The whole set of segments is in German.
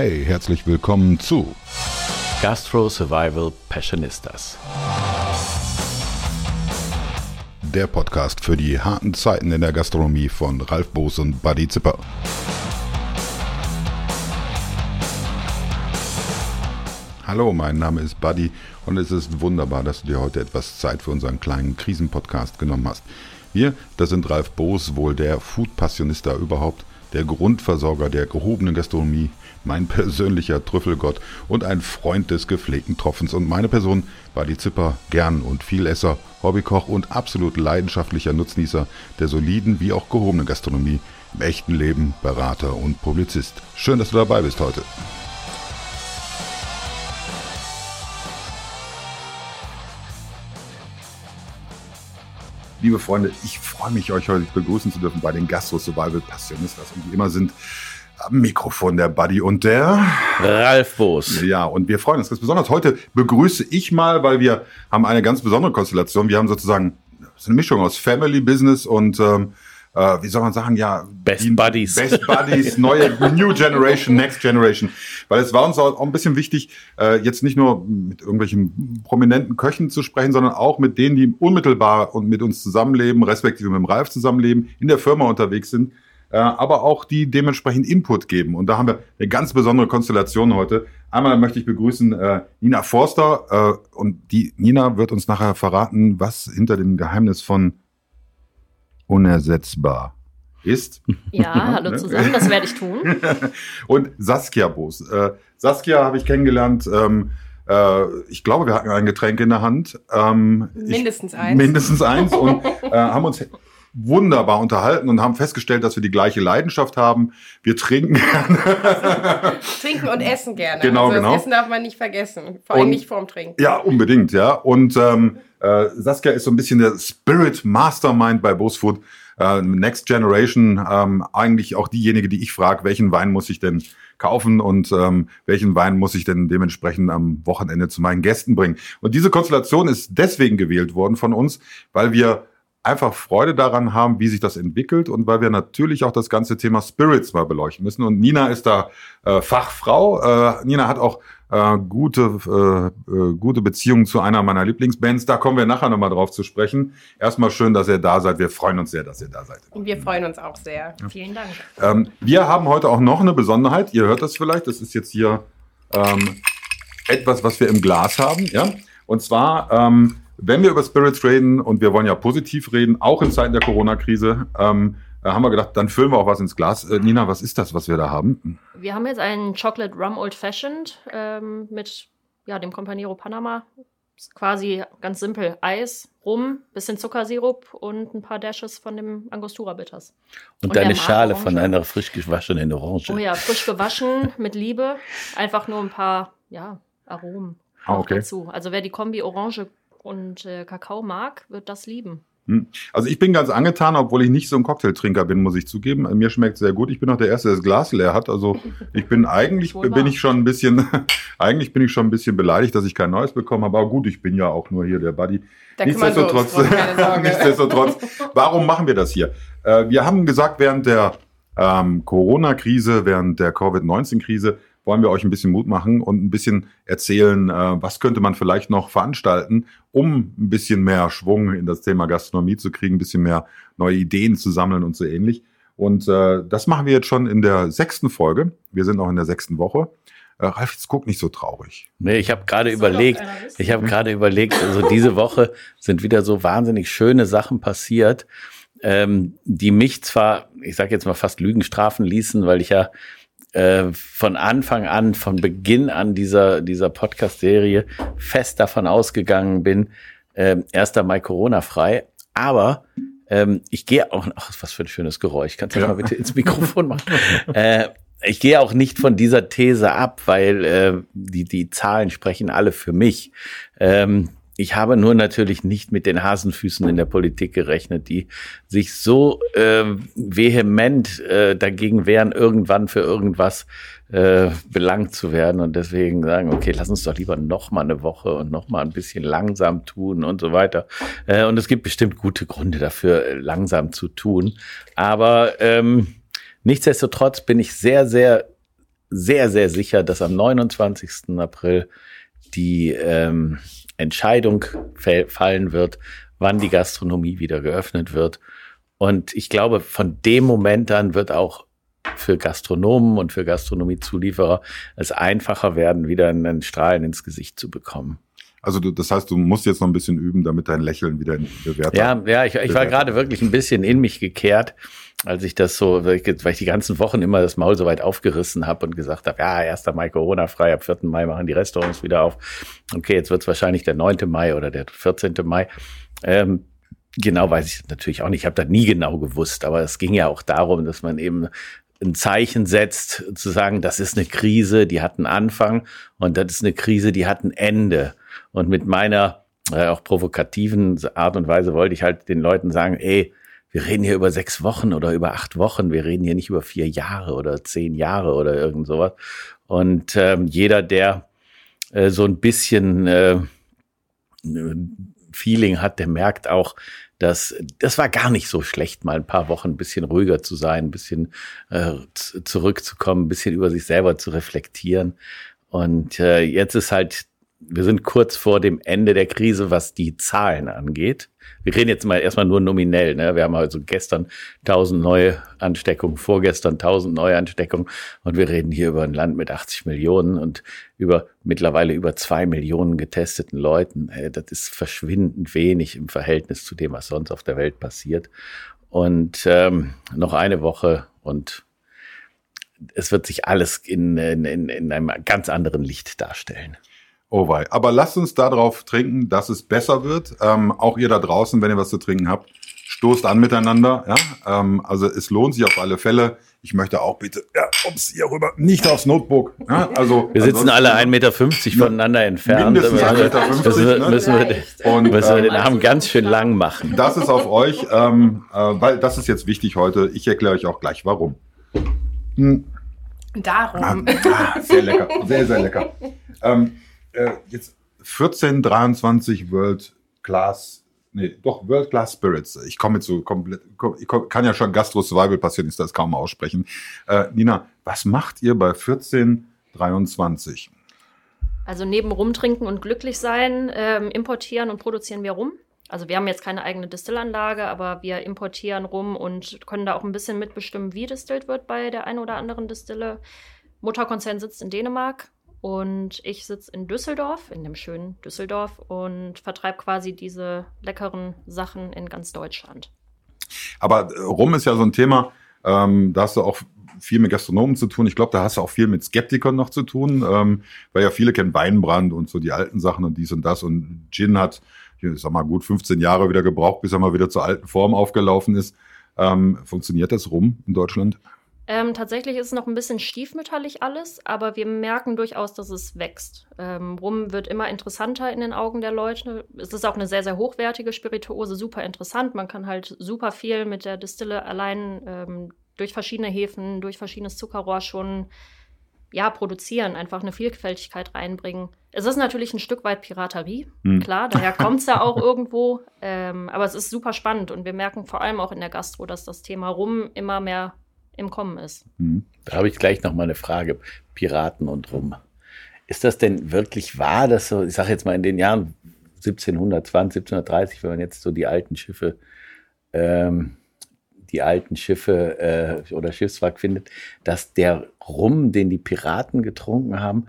Hey, herzlich willkommen zu Gastro Survival Passionistas. Der Podcast für die harten Zeiten in der Gastronomie von Ralf Boos und Buddy Zipper. Hallo, mein Name ist Buddy und es ist wunderbar, dass du dir heute etwas Zeit für unseren kleinen Krisenpodcast genommen hast. Wir, das sind Ralf Boos, wohl der Food-Passionista überhaupt, der Grundversorger der gehobenen Gastronomie, mein persönlicher Trüffelgott und ein Freund des gepflegten Tropfens. Und meine Person war die Zipper, gern und Vielesser, Hobbykoch und absolut leidenschaftlicher Nutznießer der soliden wie auch gehobenen Gastronomie, im echten Leben Berater und Publizist. Schön, dass du dabei bist heute. Liebe Freunde, ich freue mich, euch heute begrüßen zu dürfen bei den Gastro Survival Passionistas. Und wie immer sind am Mikrofon der Buddy und der Ralf Boos. Ja, und wir freuen uns ganz besonders. Heute begrüße ich mal, weil wir haben eine ganz besondere Konstellation. Wir haben sozusagen eine Mischung aus Family, Business und ähm, äh, wie soll man sagen, ja, Best die, Buddies. Best Buddies, neue New Generation, Next Generation. Weil es war uns auch ein bisschen wichtig, äh, jetzt nicht nur mit irgendwelchen prominenten Köchen zu sprechen, sondern auch mit denen, die unmittelbar und mit uns zusammenleben, respektive mit dem Ralf zusammenleben, in der Firma unterwegs sind, aber auch die dementsprechend Input geben. Und da haben wir eine ganz besondere Konstellation heute. Einmal möchte ich begrüßen äh, Nina Forster äh, und die Nina wird uns nachher verraten, was hinter dem Geheimnis von unersetzbar ist. Ja, hallo zusammen, das werde ich tun. und Saskia Boos. Äh, Saskia habe ich kennengelernt. Ähm, äh, ich glaube, wir hatten ein Getränk in der Hand. Ähm, mindestens ich, eins. Mindestens eins und äh, haben uns wunderbar unterhalten und haben festgestellt, dass wir die gleiche Leidenschaft haben. Wir trinken gerne. trinken und essen gerne. Genau, also genau. Das Essen darf man nicht vergessen. Vor allem und, nicht vorm Trinken. Ja, unbedingt, ja. Und ähm, äh, Saskia ist so ein bisschen der Spirit Mastermind bei Bosfood. Äh, Next Generation, ähm, eigentlich auch diejenige, die ich frage, welchen Wein muss ich denn kaufen und ähm, welchen Wein muss ich denn dementsprechend am Wochenende zu meinen Gästen bringen. Und diese Konstellation ist deswegen gewählt worden von uns, weil wir einfach Freude daran haben, wie sich das entwickelt und weil wir natürlich auch das ganze Thema Spirits mal beleuchten müssen. Und Nina ist da äh, Fachfrau. Äh, Nina hat auch äh, gute, äh, äh, gute Beziehungen zu einer meiner Lieblingsbands. Da kommen wir nachher nochmal drauf zu sprechen. Erstmal schön, dass ihr da seid. Wir freuen uns sehr, dass ihr da seid. Und wir freuen uns auch sehr. Ja. Vielen Dank. Ähm, wir haben heute auch noch eine Besonderheit. Ihr hört das vielleicht. Das ist jetzt hier ähm, etwas, was wir im Glas haben. Ja? Und zwar ähm, wenn wir über Spirits reden und wir wollen ja positiv reden, auch in Zeiten der Corona-Krise, ähm, äh, haben wir gedacht, dann füllen wir auch was ins Glas. Äh, Nina, was ist das, was wir da haben? Wir haben jetzt einen Chocolate Rum Old Fashioned ähm, mit ja, dem Companero Panama. Ist quasi ganz simpel Eis, Rum, bisschen Zuckersirup und ein paar Dashes von dem Angostura Bitters. Und, und deine Schale von einer frisch gewaschenen Orange. Oh ja, frisch gewaschen mit Liebe. Einfach nur ein paar ja, Aromen ah, okay. dazu. Also wer die Kombi Orange und äh, Kakao mag, wird das lieben. Hm. Also ich bin ganz angetan, obwohl ich nicht so ein Cocktailtrinker bin, muss ich zugeben. Mir schmeckt sehr gut. Ich bin auch der Erste, der das Glas leer hat. Also ich bin eigentlich bin ich schon ein bisschen, eigentlich bin ich schon ein bisschen beleidigt, dass ich kein neues bekommen habe. Aber gut, ich bin ja auch nur hier der Buddy. Nichtsdestotrotz, nichtsdestotrotz, warum machen wir das hier? Äh, wir haben gesagt, während der ähm, Corona-Krise, während der Covid-19-Krise, wollen wir euch ein bisschen Mut machen und ein bisschen erzählen, äh, was könnte man vielleicht noch veranstalten, um ein bisschen mehr Schwung in das Thema Gastronomie zu kriegen, ein bisschen mehr neue Ideen zu sammeln und so ähnlich. Und äh, das machen wir jetzt schon in der sechsten Folge. Wir sind auch in der sechsten Woche. Äh, Ralf, jetzt guck nicht so traurig. Nee, ich habe gerade überlegt, ich habe gerade überlegt, also diese Woche sind wieder so wahnsinnig schöne Sachen passiert, ähm, die mich zwar, ich sage jetzt mal fast Lügen strafen ließen, weil ich ja äh, von Anfang an, von Beginn an dieser, dieser Podcast-Serie fest davon ausgegangen bin, äh, erst einmal Corona-frei. Aber ähm, ich gehe auch, ach, was für ein schönes Geräusch. Kannst du ja. mal bitte ins Mikrofon machen? äh, ich gehe auch nicht von dieser These ab, weil äh, die, die Zahlen sprechen alle für mich. Ähm, ich habe nur natürlich nicht mit den Hasenfüßen in der Politik gerechnet, die sich so äh, vehement äh, dagegen wehren, irgendwann für irgendwas äh, belangt zu werden und deswegen sagen, okay, lass uns doch lieber noch mal eine Woche und noch mal ein bisschen langsam tun und so weiter. Äh, und es gibt bestimmt gute Gründe dafür, langsam zu tun. Aber ähm, nichtsdestotrotz bin ich sehr, sehr sehr, sehr sicher, dass am 29. April die ähm, Entscheidung fallen wird, wann die Gastronomie wieder geöffnet wird. Und ich glaube, von dem Moment an wird auch für Gastronomen und für Gastronomiezulieferer es einfacher werden, wieder einen Strahlen ins Gesicht zu bekommen. Also du, das heißt, du musst jetzt noch ein bisschen üben, damit dein Lächeln wieder in bewährt Ja, ja, ich, ich war gerade wirklich ein bisschen in mich gekehrt, als ich das so, weil ich, die ganzen Wochen immer das Maul so weit aufgerissen habe und gesagt habe, ja, 1. Mai Corona-frei, ab 4. Mai machen die Restaurants wieder auf. Okay, jetzt wird es wahrscheinlich der 9. Mai oder der 14. Mai. Ähm, genau weiß ich natürlich auch nicht. Ich habe da nie genau gewusst, aber es ging ja auch darum, dass man eben ein Zeichen setzt, zu sagen, das ist eine Krise, die hat einen Anfang und das ist eine Krise, die hat ein Ende. Und mit meiner äh, auch provokativen Art und Weise wollte ich halt den Leuten sagen, ey, wir reden hier über sechs Wochen oder über acht Wochen, wir reden hier nicht über vier Jahre oder zehn Jahre oder irgend sowas. Und ähm, jeder, der äh, so ein bisschen äh, Feeling hat, der merkt auch, dass das war gar nicht so schlecht, mal ein paar Wochen ein bisschen ruhiger zu sein, ein bisschen äh, zurückzukommen, ein bisschen über sich selber zu reflektieren. Und äh, jetzt ist halt wir sind kurz vor dem Ende der Krise, was die Zahlen angeht. Wir reden jetzt mal erstmal nur nominell. Ne? Wir haben also gestern 1000 neue Ansteckungen, vorgestern 1000 neue Ansteckungen und wir reden hier über ein Land mit 80 Millionen und über mittlerweile über zwei Millionen getesteten Leuten. Das ist verschwindend wenig im Verhältnis zu dem, was sonst auf der Welt passiert. Und ähm, noch eine Woche und es wird sich alles in, in, in einem ganz anderen Licht darstellen. Oh wei. Aber lasst uns darauf trinken, dass es besser wird. Ähm, auch ihr da draußen, wenn ihr was zu trinken habt, stoßt an miteinander. Ja? Ähm, also es lohnt sich auf alle Fälle. Ich möchte auch bitte, ja, ups, hier rüber, nicht aufs Notebook. Ja? Also, wir sitzen alle 1,50 Meter voneinander entfernt. Mindestens 1,50 Meter. Müssen wir, ne? müssen wir, und, müssen wir den ähm, Arm ganz schön lang machen. Das ist auf euch, ähm, äh, weil das ist jetzt wichtig heute. Ich erkläre euch auch gleich, warum. Hm. Darum. Ah, sehr lecker, sehr, sehr lecker. Ähm, äh, jetzt 1423 World Class, nee, doch World Class Spirits. Ich komme jetzt so komplett, ich kann ja schon Gastro Survival passieren, ist das kaum aussprechen. Äh, Nina, was macht ihr bei 1423? Also neben Rumtrinken und glücklich sein, ähm, importieren und produzieren wir Rum. Also wir haben jetzt keine eigene Distillanlage, aber wir importieren rum und können da auch ein bisschen mitbestimmen, wie distillt wird bei der einen oder anderen Distille. Mutterkonzern sitzt in Dänemark, und ich sitze in Düsseldorf, in dem schönen Düsseldorf, und vertreibe quasi diese leckeren Sachen in ganz Deutschland. Aber äh, Rum ist ja so ein Thema, ähm, da hast du auch viel mit Gastronomen zu tun. Ich glaube, da hast du auch viel mit Skeptikern noch zu tun, ähm, weil ja viele kennen Weinbrand und so die alten Sachen und dies und das. Und Gin hat, ich sag mal, gut 15 Jahre wieder gebraucht, bis er mal wieder zur alten Form aufgelaufen ist. Ähm, funktioniert das Rum in Deutschland? Ähm, tatsächlich ist es noch ein bisschen stiefmütterlich alles, aber wir merken durchaus, dass es wächst. Ähm, Rum wird immer interessanter in den Augen der Leute. Es ist auch eine sehr, sehr hochwertige Spirituose, super interessant. Man kann halt super viel mit der Distille allein ähm, durch verschiedene Hefen, durch verschiedenes Zuckerrohr schon ja, produzieren, einfach eine Vielfältigkeit reinbringen. Es ist natürlich ein Stück weit Piraterie, hm. klar, daher kommt es ja auch irgendwo. Ähm, aber es ist super spannend und wir merken vor allem auch in der Gastro, dass das Thema Rum immer mehr im Kommen ist. Hm. Da habe ich gleich noch mal eine Frage. Piraten und rum. Ist das denn wirklich wahr, dass so, ich sage jetzt mal in den Jahren 1720, 1730, wenn man jetzt so die alten Schiffe, ähm, die alten Schiffe äh, oder Schiffswrack findet, dass der Rum, den die Piraten getrunken haben,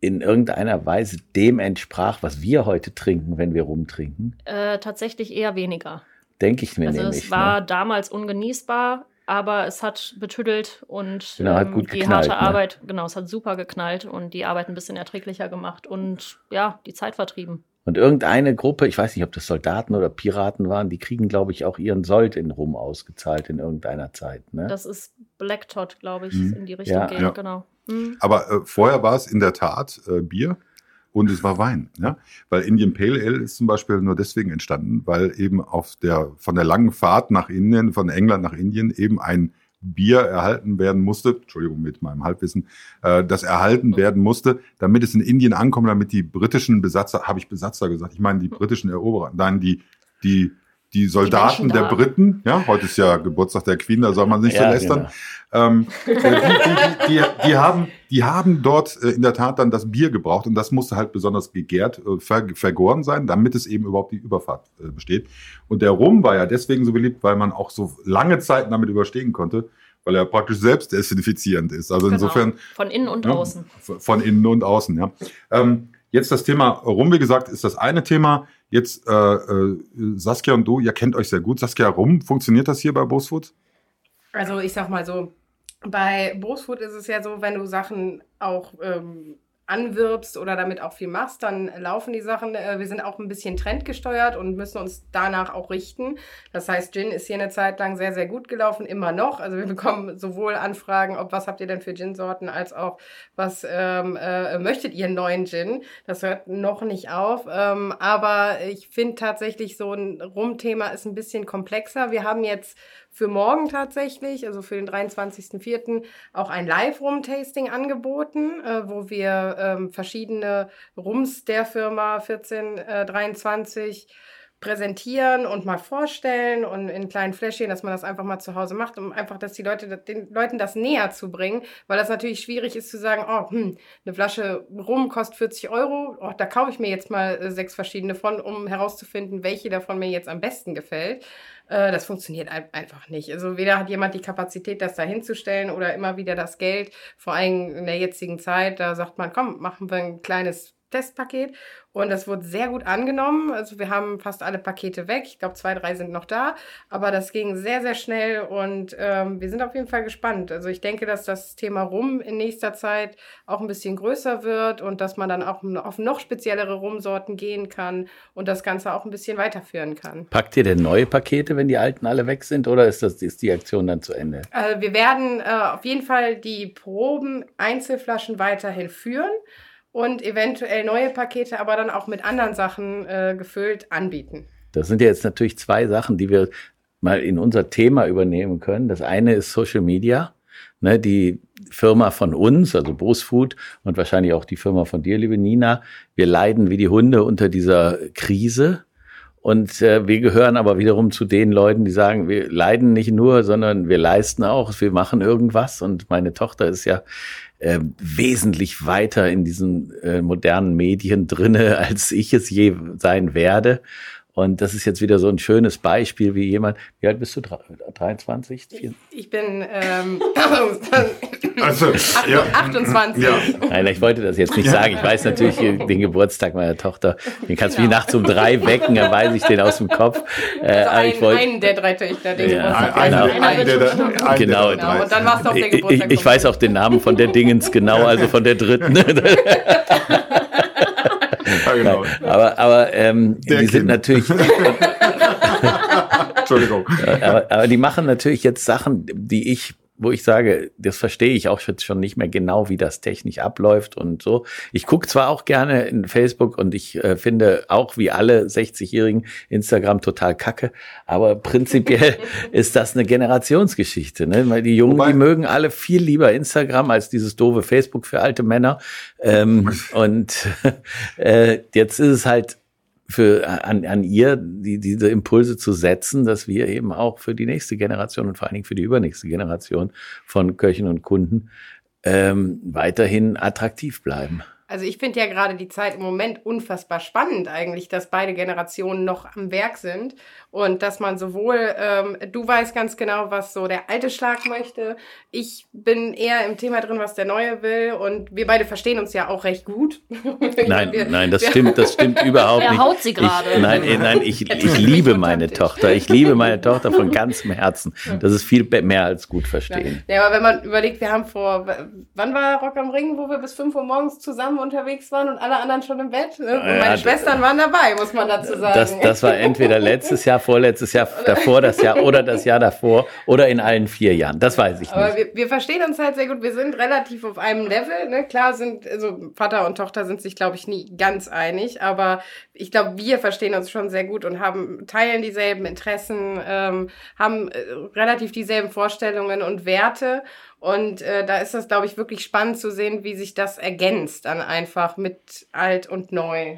in irgendeiner Weise dem entsprach, was wir heute trinken, wenn wir rumtrinken? Äh, tatsächlich eher weniger. Denke ich mir also nämlich. Es war ne? damals ungenießbar aber es hat betüdelt und genau, hat gut die geknallt, harte ne? Arbeit, genau, es hat super geknallt und die Arbeit ein bisschen erträglicher gemacht und ja, die Zeit vertrieben. Und irgendeine Gruppe, ich weiß nicht, ob das Soldaten oder Piraten waren, die kriegen, glaube ich, auch ihren Sold in Rum ausgezahlt in irgendeiner Zeit. Ne? Das ist Black Tot, glaube ich, mhm. in die Richtung ja. geht, ja. genau. Mhm. Aber äh, vorher war es in der Tat äh, Bier und es war Wein. Ja? Weil Indian Pale Ale ist zum Beispiel nur deswegen entstanden, weil eben auf der, von der langen Fahrt nach Indien, von England nach Indien, eben ein Bier erhalten werden musste, Entschuldigung mit meinem Halbwissen, äh, das erhalten werden musste, damit es in Indien ankommt, damit die britischen Besatzer, habe ich Besatzer gesagt, ich meine die britischen Eroberer, nein, die, die die Soldaten die der Briten, ja, heute ist ja Geburtstag der Queen, da soll man sich ja, so lästern. Genau. Ähm, äh, die, die, die, haben, die haben dort äh, in der Tat dann das Bier gebraucht und das musste halt besonders gegärt, äh, ver, vergoren sein, damit es eben überhaupt die Überfahrt besteht. Und der Rum war ja deswegen so beliebt, weil man auch so lange Zeiten damit überstehen konnte weil er praktisch selbst desinfizierend ist. Also genau. insofern. Von innen und ja, außen. Von innen und außen, ja. Ähm, jetzt das Thema Rum, wie gesagt, ist das eine Thema. Jetzt äh, äh, Saskia und du, ihr kennt euch sehr gut. Saskia, Rum, funktioniert das hier bei Bosfood? Also ich sag mal so, bei Bosfood ist es ja so, wenn du Sachen auch ähm, anwirbst oder damit auch viel machst, dann laufen die Sachen. Äh, wir sind auch ein bisschen trendgesteuert und müssen uns danach auch richten. Das heißt, Gin ist hier eine Zeit lang sehr, sehr gut gelaufen, immer noch. Also wir bekommen sowohl Anfragen, ob was habt ihr denn für Gin-Sorten, als auch was ähm, äh, möchtet ihr neuen Gin. Das hört noch nicht auf. Ähm, aber ich finde tatsächlich so ein Rum-Thema ist ein bisschen komplexer. Wir haben jetzt für morgen tatsächlich, also für den 23.04. auch ein Live-Rum-Tasting angeboten, äh, wo wir ähm, verschiedene Rums der Firma 1423 präsentieren und mal vorstellen und in kleinen Fläschchen, dass man das einfach mal zu Hause macht, um einfach, dass die Leute den Leuten das näher zu bringen, weil das natürlich schwierig ist zu sagen, oh, hm, eine Flasche Rum kostet 40 Euro, oh, da kaufe ich mir jetzt mal äh, sechs verschiedene von, um herauszufinden, welche davon mir jetzt am besten gefällt. Äh, das funktioniert einfach nicht. Also weder hat jemand die Kapazität, das da hinzustellen oder immer wieder das Geld, vor allem in der jetzigen Zeit, da sagt man, komm, machen wir ein kleines Testpaket und das wurde sehr gut angenommen. Also wir haben fast alle Pakete weg. Ich glaube, zwei, drei sind noch da. Aber das ging sehr, sehr schnell und ähm, wir sind auf jeden Fall gespannt. Also ich denke, dass das Thema Rum in nächster Zeit auch ein bisschen größer wird und dass man dann auch auf noch speziellere Rumsorten gehen kann und das Ganze auch ein bisschen weiterführen kann. Packt ihr denn neue Pakete, wenn die alten alle weg sind oder ist, das, ist die Aktion dann zu Ende? Also wir werden äh, auf jeden Fall die Proben Einzelflaschen weiterhin führen und eventuell neue Pakete, aber dann auch mit anderen Sachen äh, gefüllt anbieten. Das sind ja jetzt natürlich zwei Sachen, die wir mal in unser Thema übernehmen können. Das eine ist Social Media. Ne, die Firma von uns, also Bosfood und wahrscheinlich auch die Firma von dir, liebe Nina, wir leiden wie die Hunde unter dieser Krise. Und äh, wir gehören aber wiederum zu den Leuten, die sagen, wir leiden nicht nur, sondern wir leisten auch, wir machen irgendwas. Und meine Tochter ist ja äh, wesentlich weiter in diesen äh, modernen Medien drinne, als ich es je sein werde. Und das ist jetzt wieder so ein schönes Beispiel, wie jemand, wie alt bist du? 23? Ich, ich bin ähm, also, 28. Ja. 28. Ja. Nein, ich wollte das jetzt nicht sagen. Ich weiß natürlich den Geburtstag meiner Tochter. Den kannst du genau. wie nachts um drei wecken, dann weiß ich den aus dem Kopf. Äh, also ein, ich wollte, einen der drei Töchter, den ja. Genau. Ein, ein, der, ein, genau. genau. Und dann war es auch der Geburtstag. Ich, ich weiß auch den Namen von der Dingens genau, also von der dritten. Genau. Aber, aber ähm, die kind. sind natürlich. Entschuldigung. Aber, aber die machen natürlich jetzt Sachen, die ich wo ich sage, das verstehe ich auch jetzt schon nicht mehr genau, wie das technisch abläuft und so. Ich gucke zwar auch gerne in Facebook und ich äh, finde auch wie alle 60-Jährigen Instagram total kacke, aber prinzipiell ist das eine Generationsgeschichte. Ne? Weil die Jungen, Wobei, die mögen alle viel lieber Instagram als dieses doofe Facebook für alte Männer. Ähm, und äh, jetzt ist es halt für an, an ihr die, diese Impulse zu setzen, dass wir eben auch für die nächste Generation und vor allen Dingen für die übernächste Generation von Köchen und Kunden ähm, weiterhin attraktiv bleiben. Also ich finde ja gerade die Zeit im Moment unfassbar spannend eigentlich, dass beide Generationen noch am Werk sind und dass man sowohl, ähm, du weißt ganz genau, was so der alte Schlag möchte. Ich bin eher im Thema drin, was der neue will. Und wir beide verstehen uns ja auch recht gut. Nein, wir, nein, das stimmt, das stimmt überhaupt nicht. Er haut sie gerade. Nein, nein, ich, ich liebe meine Tochter. Ich liebe meine Tochter von ganzem Herzen. Das ist viel mehr als gut verstehen. Ja, aber wenn man überlegt, wir haben vor, wann war Rock am Ring, wo wir bis 5 Uhr morgens zusammen unterwegs waren und alle anderen schon im Bett? Ne? Und meine ja, Schwestern waren dabei, muss man dazu sagen. Das, das war entweder letztes Jahr vorletztes Jahr davor, das Jahr oder das Jahr davor oder in allen vier Jahren. Das weiß ich nicht. Aber wir, wir verstehen uns halt sehr gut. Wir sind relativ auf einem Level. Ne? Klar sind, also Vater und Tochter sind sich, glaube ich, nie ganz einig. Aber ich glaube, wir verstehen uns schon sehr gut und haben, teilen dieselben Interessen, ähm, haben äh, relativ dieselben Vorstellungen und Werte. Und äh, da ist das, glaube ich, wirklich spannend zu sehen, wie sich das ergänzt dann einfach mit alt und neu.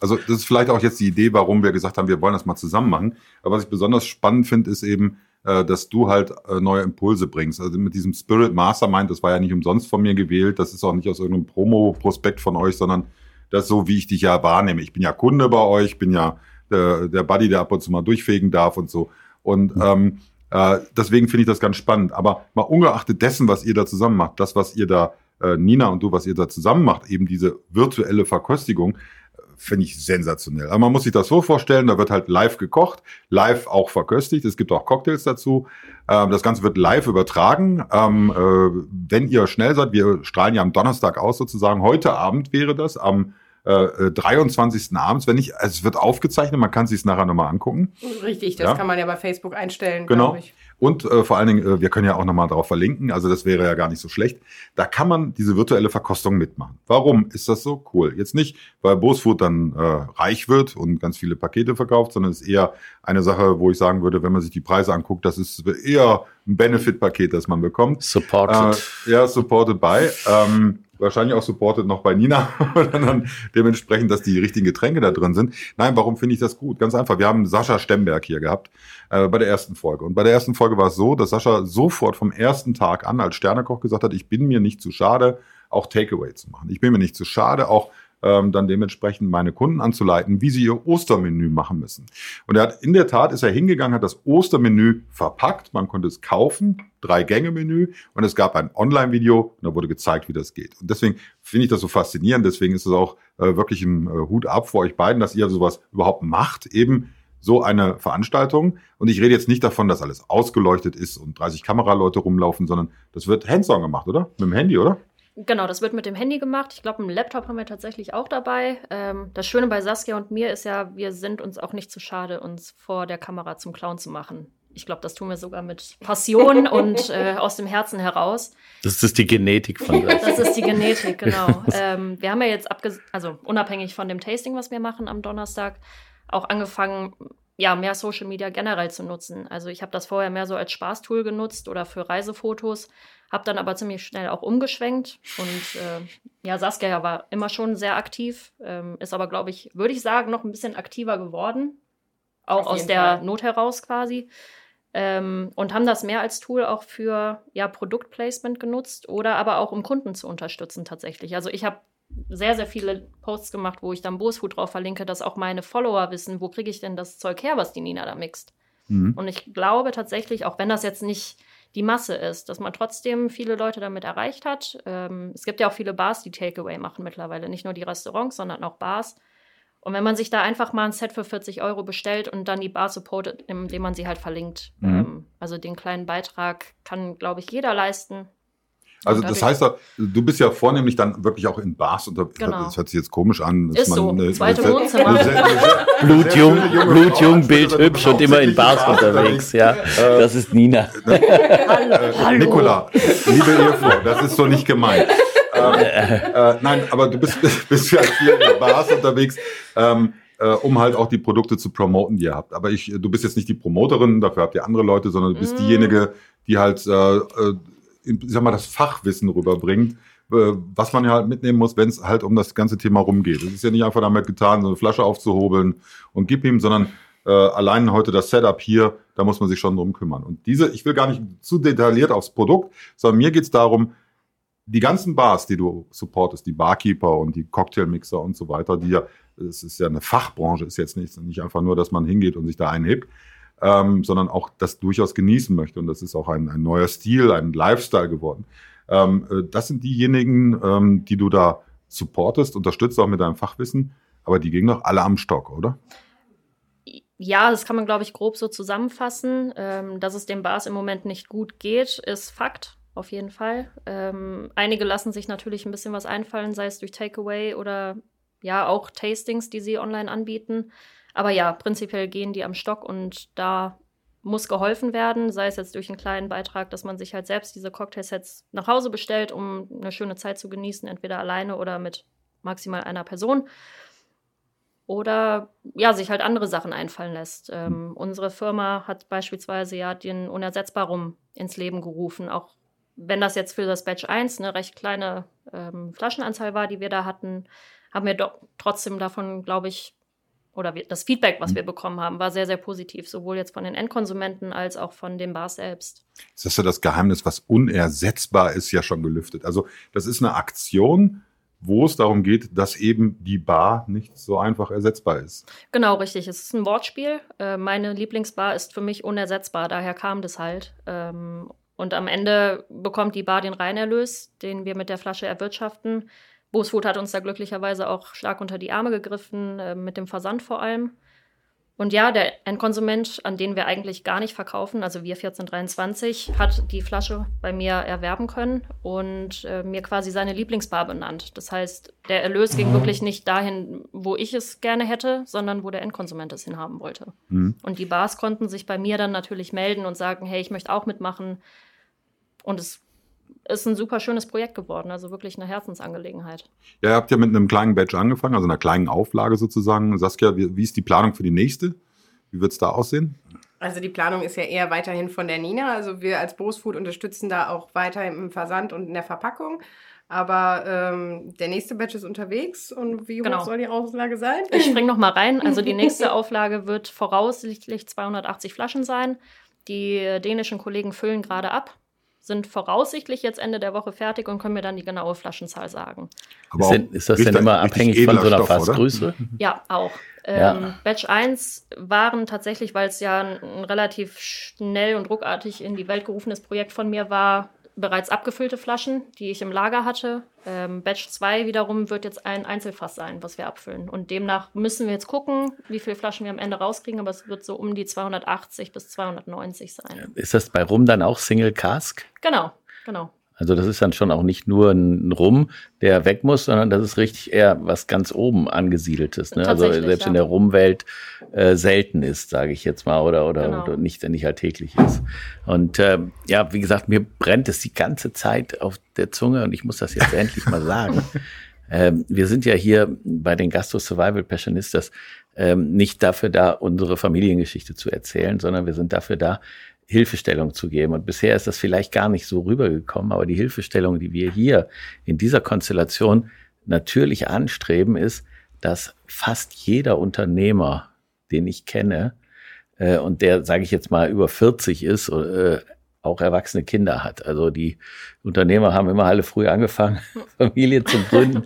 Also das ist vielleicht auch jetzt die Idee, warum wir gesagt haben, wir wollen das mal zusammen machen. Aber was ich besonders spannend finde, ist eben, äh, dass du halt äh, neue Impulse bringst. Also mit diesem Spirit Mastermind, das war ja nicht umsonst von mir gewählt, das ist auch nicht aus irgendeinem Promo-Prospekt von euch, sondern das ist so, wie ich dich ja wahrnehme. Ich bin ja Kunde bei euch, bin ja der, der Buddy, der ab und zu mal durchfegen darf und so. Und ähm, äh, deswegen finde ich das ganz spannend. Aber mal ungeachtet dessen, was ihr da zusammen macht, das, was ihr da, äh, Nina und du, was ihr da zusammen macht, eben diese virtuelle Verköstigung, äh, finde ich sensationell. Aber man muss sich das so vorstellen, da wird halt live gekocht, live auch verköstigt, es gibt auch Cocktails dazu. Ähm, das Ganze wird live übertragen. Ähm, äh, wenn ihr schnell seid, wir strahlen ja am Donnerstag aus sozusagen, heute Abend wäre das, am äh, 23. Äh, abends, wenn nicht, also es wird aufgezeichnet, man kann sich es nachher nochmal angucken. Richtig, das ja? kann man ja bei Facebook einstellen. Genau. Und äh, vor allen Dingen, äh, wir können ja auch nochmal darauf verlinken, also das wäre ja gar nicht so schlecht. Da kann man diese virtuelle Verkostung mitmachen. Warum ist das so cool? Jetzt nicht, weil Bosfood dann äh, reich wird und ganz viele Pakete verkauft, sondern es ist eher eine Sache, wo ich sagen würde, wenn man sich die Preise anguckt, das ist eher ein Benefit-Paket, das man bekommt. Supported. Äh, ja, supported by. Ähm, wahrscheinlich auch supported noch bei Nina, dann dementsprechend, dass die richtigen Getränke da drin sind. Nein, warum finde ich das gut? Ganz einfach. Wir haben Sascha Stemberg hier gehabt äh, bei der ersten Folge. Und bei der ersten Folge war es so, dass Sascha sofort vom ersten Tag an als Sternekoch gesagt hat, ich bin mir nicht zu schade, auch Takeaway zu machen. Ich bin mir nicht zu schade, auch ähm, dann dementsprechend meine Kunden anzuleiten, wie sie ihr Ostermenü machen müssen. Und er hat in der Tat ist er hingegangen, hat das Ostermenü verpackt, man konnte es kaufen, drei Gänge Menü und es gab ein Online-Video und da wurde gezeigt, wie das geht. Und deswegen finde ich das so faszinierend, deswegen ist es auch äh, wirklich ein äh, Hut ab vor euch beiden, dass ihr sowas überhaupt macht, eben so eine Veranstaltung. Und ich rede jetzt nicht davon, dass alles ausgeleuchtet ist und 30 Kameraleute rumlaufen, sondern das wird hands-on gemacht, oder? Mit dem Handy, oder? Genau, das wird mit dem Handy gemacht. Ich glaube, einen Laptop haben wir tatsächlich auch dabei. Ähm, das Schöne bei Saskia und mir ist ja, wir sind uns auch nicht zu schade, uns vor der Kamera zum Clown zu machen. Ich glaube, das tun wir sogar mit Passion und äh, aus dem Herzen heraus. Das ist die Genetik von das. Das ist die Genetik, genau. ähm, wir haben ja jetzt, also unabhängig von dem Tasting, was wir machen am Donnerstag, auch angefangen, ja, mehr Social Media generell zu nutzen. Also ich habe das vorher mehr so als Spaßtool genutzt oder für Reisefotos habe dann aber ziemlich schnell auch umgeschwenkt und äh, ja, Saskia war immer schon sehr aktiv, ähm, ist aber, glaube ich, würde ich sagen, noch ein bisschen aktiver geworden. Auch aus der Fall. Not heraus quasi. Ähm, und haben das mehr als Tool auch für ja, Produktplacement genutzt oder aber auch um Kunden zu unterstützen tatsächlich. Also ich habe sehr, sehr viele Posts gemacht, wo ich dann Bosfood drauf verlinke, dass auch meine Follower wissen, wo kriege ich denn das Zeug her, was die Nina da mixt. Mhm. Und ich glaube tatsächlich, auch wenn das jetzt nicht die Masse ist, dass man trotzdem viele Leute damit erreicht hat. Ähm, es gibt ja auch viele Bars, die Takeaway machen mittlerweile, nicht nur die Restaurants, sondern auch Bars. Und wenn man sich da einfach mal ein Set für 40 Euro bestellt und dann die Bar supportet, indem man sie halt verlinkt, mhm. ähm, also den kleinen Beitrag kann, glaube ich, jeder leisten. Also das heißt, du bist ja vornehmlich dann wirklich auch in Bars unterwegs. Genau. Das hört sich jetzt komisch an. Ist man, so, eine, zweite eine, Wohnzimmer. Blutjung, Blutjung, bildhübsch und immer in Bars unterwegs. Ja, das ist Nina. Hallo. Nicola, liebe Ehefrau, das ist so nicht gemeint. Ähm, äh, nein, aber du bist, bist ja viel in Bars unterwegs. Ähm, äh, um halt auch die Produkte zu promoten, die ihr habt. Aber ich, du bist jetzt nicht die Promoterin, dafür habt ihr andere Leute, sondern du bist mm. diejenige, die halt äh, äh ich sag mal, das Fachwissen rüberbringt, äh, was man ja halt mitnehmen muss, wenn es halt um das ganze Thema rumgeht. Es ist ja nicht einfach damit getan, so eine Flasche aufzuhobeln und gib ihm, sondern äh, allein heute das Setup hier, da muss man sich schon drum kümmern. Und diese, ich will gar nicht zu detailliert aufs Produkt, sondern mir geht's darum, die ganzen Bars, die du supportest, die Barkeeper und die Cocktailmixer und so weiter, die ja, es ist ja eine Fachbranche, ist jetzt nicht, nicht einfach nur, dass man hingeht und sich da einhebt, ähm, sondern auch das durchaus genießen möchte. Und das ist auch ein, ein neuer Stil, ein Lifestyle geworden. Ähm, äh, das sind diejenigen, ähm, die du da supportest, unterstützt auch mit deinem Fachwissen, aber die gehen doch alle am Stock, oder? Ja, das kann man, glaube ich, grob so zusammenfassen. Ähm, dass es den Bars im Moment nicht gut geht, ist Fakt, auf jeden Fall. Ähm, einige lassen sich natürlich ein bisschen was einfallen, sei es durch Takeaway oder ja auch Tastings, die sie online anbieten. Aber ja, prinzipiell gehen die am Stock und da muss geholfen werden, sei es jetzt durch einen kleinen Beitrag, dass man sich halt selbst diese Cocktailsets nach Hause bestellt, um eine schöne Zeit zu genießen, entweder alleine oder mit maximal einer Person. Oder ja, sich halt andere Sachen einfallen lässt. Ähm, unsere Firma hat beispielsweise ja den Unersetzbarum ins Leben gerufen, auch wenn das jetzt für das Batch 1 eine recht kleine ähm, Flaschenanzahl war, die wir da hatten. haben wir doch trotzdem davon, glaube ich, oder das Feedback, was wir bekommen haben, war sehr, sehr positiv, sowohl jetzt von den Endkonsumenten als auch von den Bars selbst. Das ist ja das Geheimnis, was unersetzbar ist, ja schon gelüftet. Also das ist eine Aktion, wo es darum geht, dass eben die Bar nicht so einfach ersetzbar ist. Genau, richtig. Es ist ein Wortspiel. Äh, meine Lieblingsbar ist für mich unersetzbar, daher kam das halt. Ähm, und am Ende bekommt die Bar den Reinerlös, den wir mit der Flasche erwirtschaften. Boosfood hat uns da glücklicherweise auch stark unter die Arme gegriffen, äh, mit dem Versand vor allem. Und ja, der Endkonsument, an den wir eigentlich gar nicht verkaufen, also wir 1423, hat die Flasche bei mir erwerben können und äh, mir quasi seine Lieblingsbar benannt. Das heißt, der Erlös ging wirklich nicht dahin, wo ich es gerne hätte, sondern wo der Endkonsument es hinhaben wollte. Mhm. Und die Bars konnten sich bei mir dann natürlich melden und sagen, hey, ich möchte auch mitmachen. Und es ist ein super schönes Projekt geworden, also wirklich eine Herzensangelegenheit. Ja, ihr habt ja mit einem kleinen Badge angefangen, also einer kleinen Auflage sozusagen. Saskia, wie, wie ist die Planung für die nächste? Wie wird es da aussehen? Also die Planung ist ja eher weiterhin von der Nina. Also wir als Bosfood unterstützen da auch weiter im Versand und in der Verpackung. Aber ähm, der nächste Batch ist unterwegs und wie genau. hoch soll die Auslage sein? Ich spring noch mal rein. Also die nächste Auflage wird voraussichtlich 280 Flaschen sein. Die dänischen Kollegen füllen gerade ab sind voraussichtlich jetzt Ende der Woche fertig und können mir dann die genaue Flaschenzahl sagen. Aber ist, ist das denn immer abhängig von so einer Fassgröße? Ja, auch. Ähm, ja. Batch 1 waren tatsächlich, weil es ja ein, ein relativ schnell und ruckartig in die Welt gerufenes Projekt von mir war, bereits abgefüllte Flaschen, die ich im Lager hatte. Ähm, Batch 2 wiederum wird jetzt ein Einzelfass sein, was wir abfüllen. Und demnach müssen wir jetzt gucken, wie viele Flaschen wir am Ende rauskriegen, aber es wird so um die 280 bis 290 sein. Ist das bei Rum dann auch Single Cask? Genau, genau. Also das ist dann schon auch nicht nur ein Rum, der weg muss, sondern das ist richtig eher was ganz oben angesiedeltes. Ne? Also selbst ja. in der Rumwelt äh, selten ist, sage ich jetzt mal, oder oder, genau. oder nicht, nicht alltäglich ist. Und äh, ja, wie gesagt, mir brennt es die ganze Zeit auf der Zunge und ich muss das jetzt endlich mal sagen. Ähm, wir sind ja hier bei den Gastro Survival Passionistas ähm, nicht dafür da, unsere Familiengeschichte zu erzählen, sondern wir sind dafür da, Hilfestellung zu geben. Und bisher ist das vielleicht gar nicht so rübergekommen, aber die Hilfestellung, die wir hier in dieser Konstellation natürlich anstreben, ist, dass fast jeder Unternehmer, den ich kenne, äh, und der, sage ich jetzt mal, über 40 ist, äh, auch erwachsene Kinder hat. Also die Unternehmer haben immer alle früh angefangen, Familie zu gründen.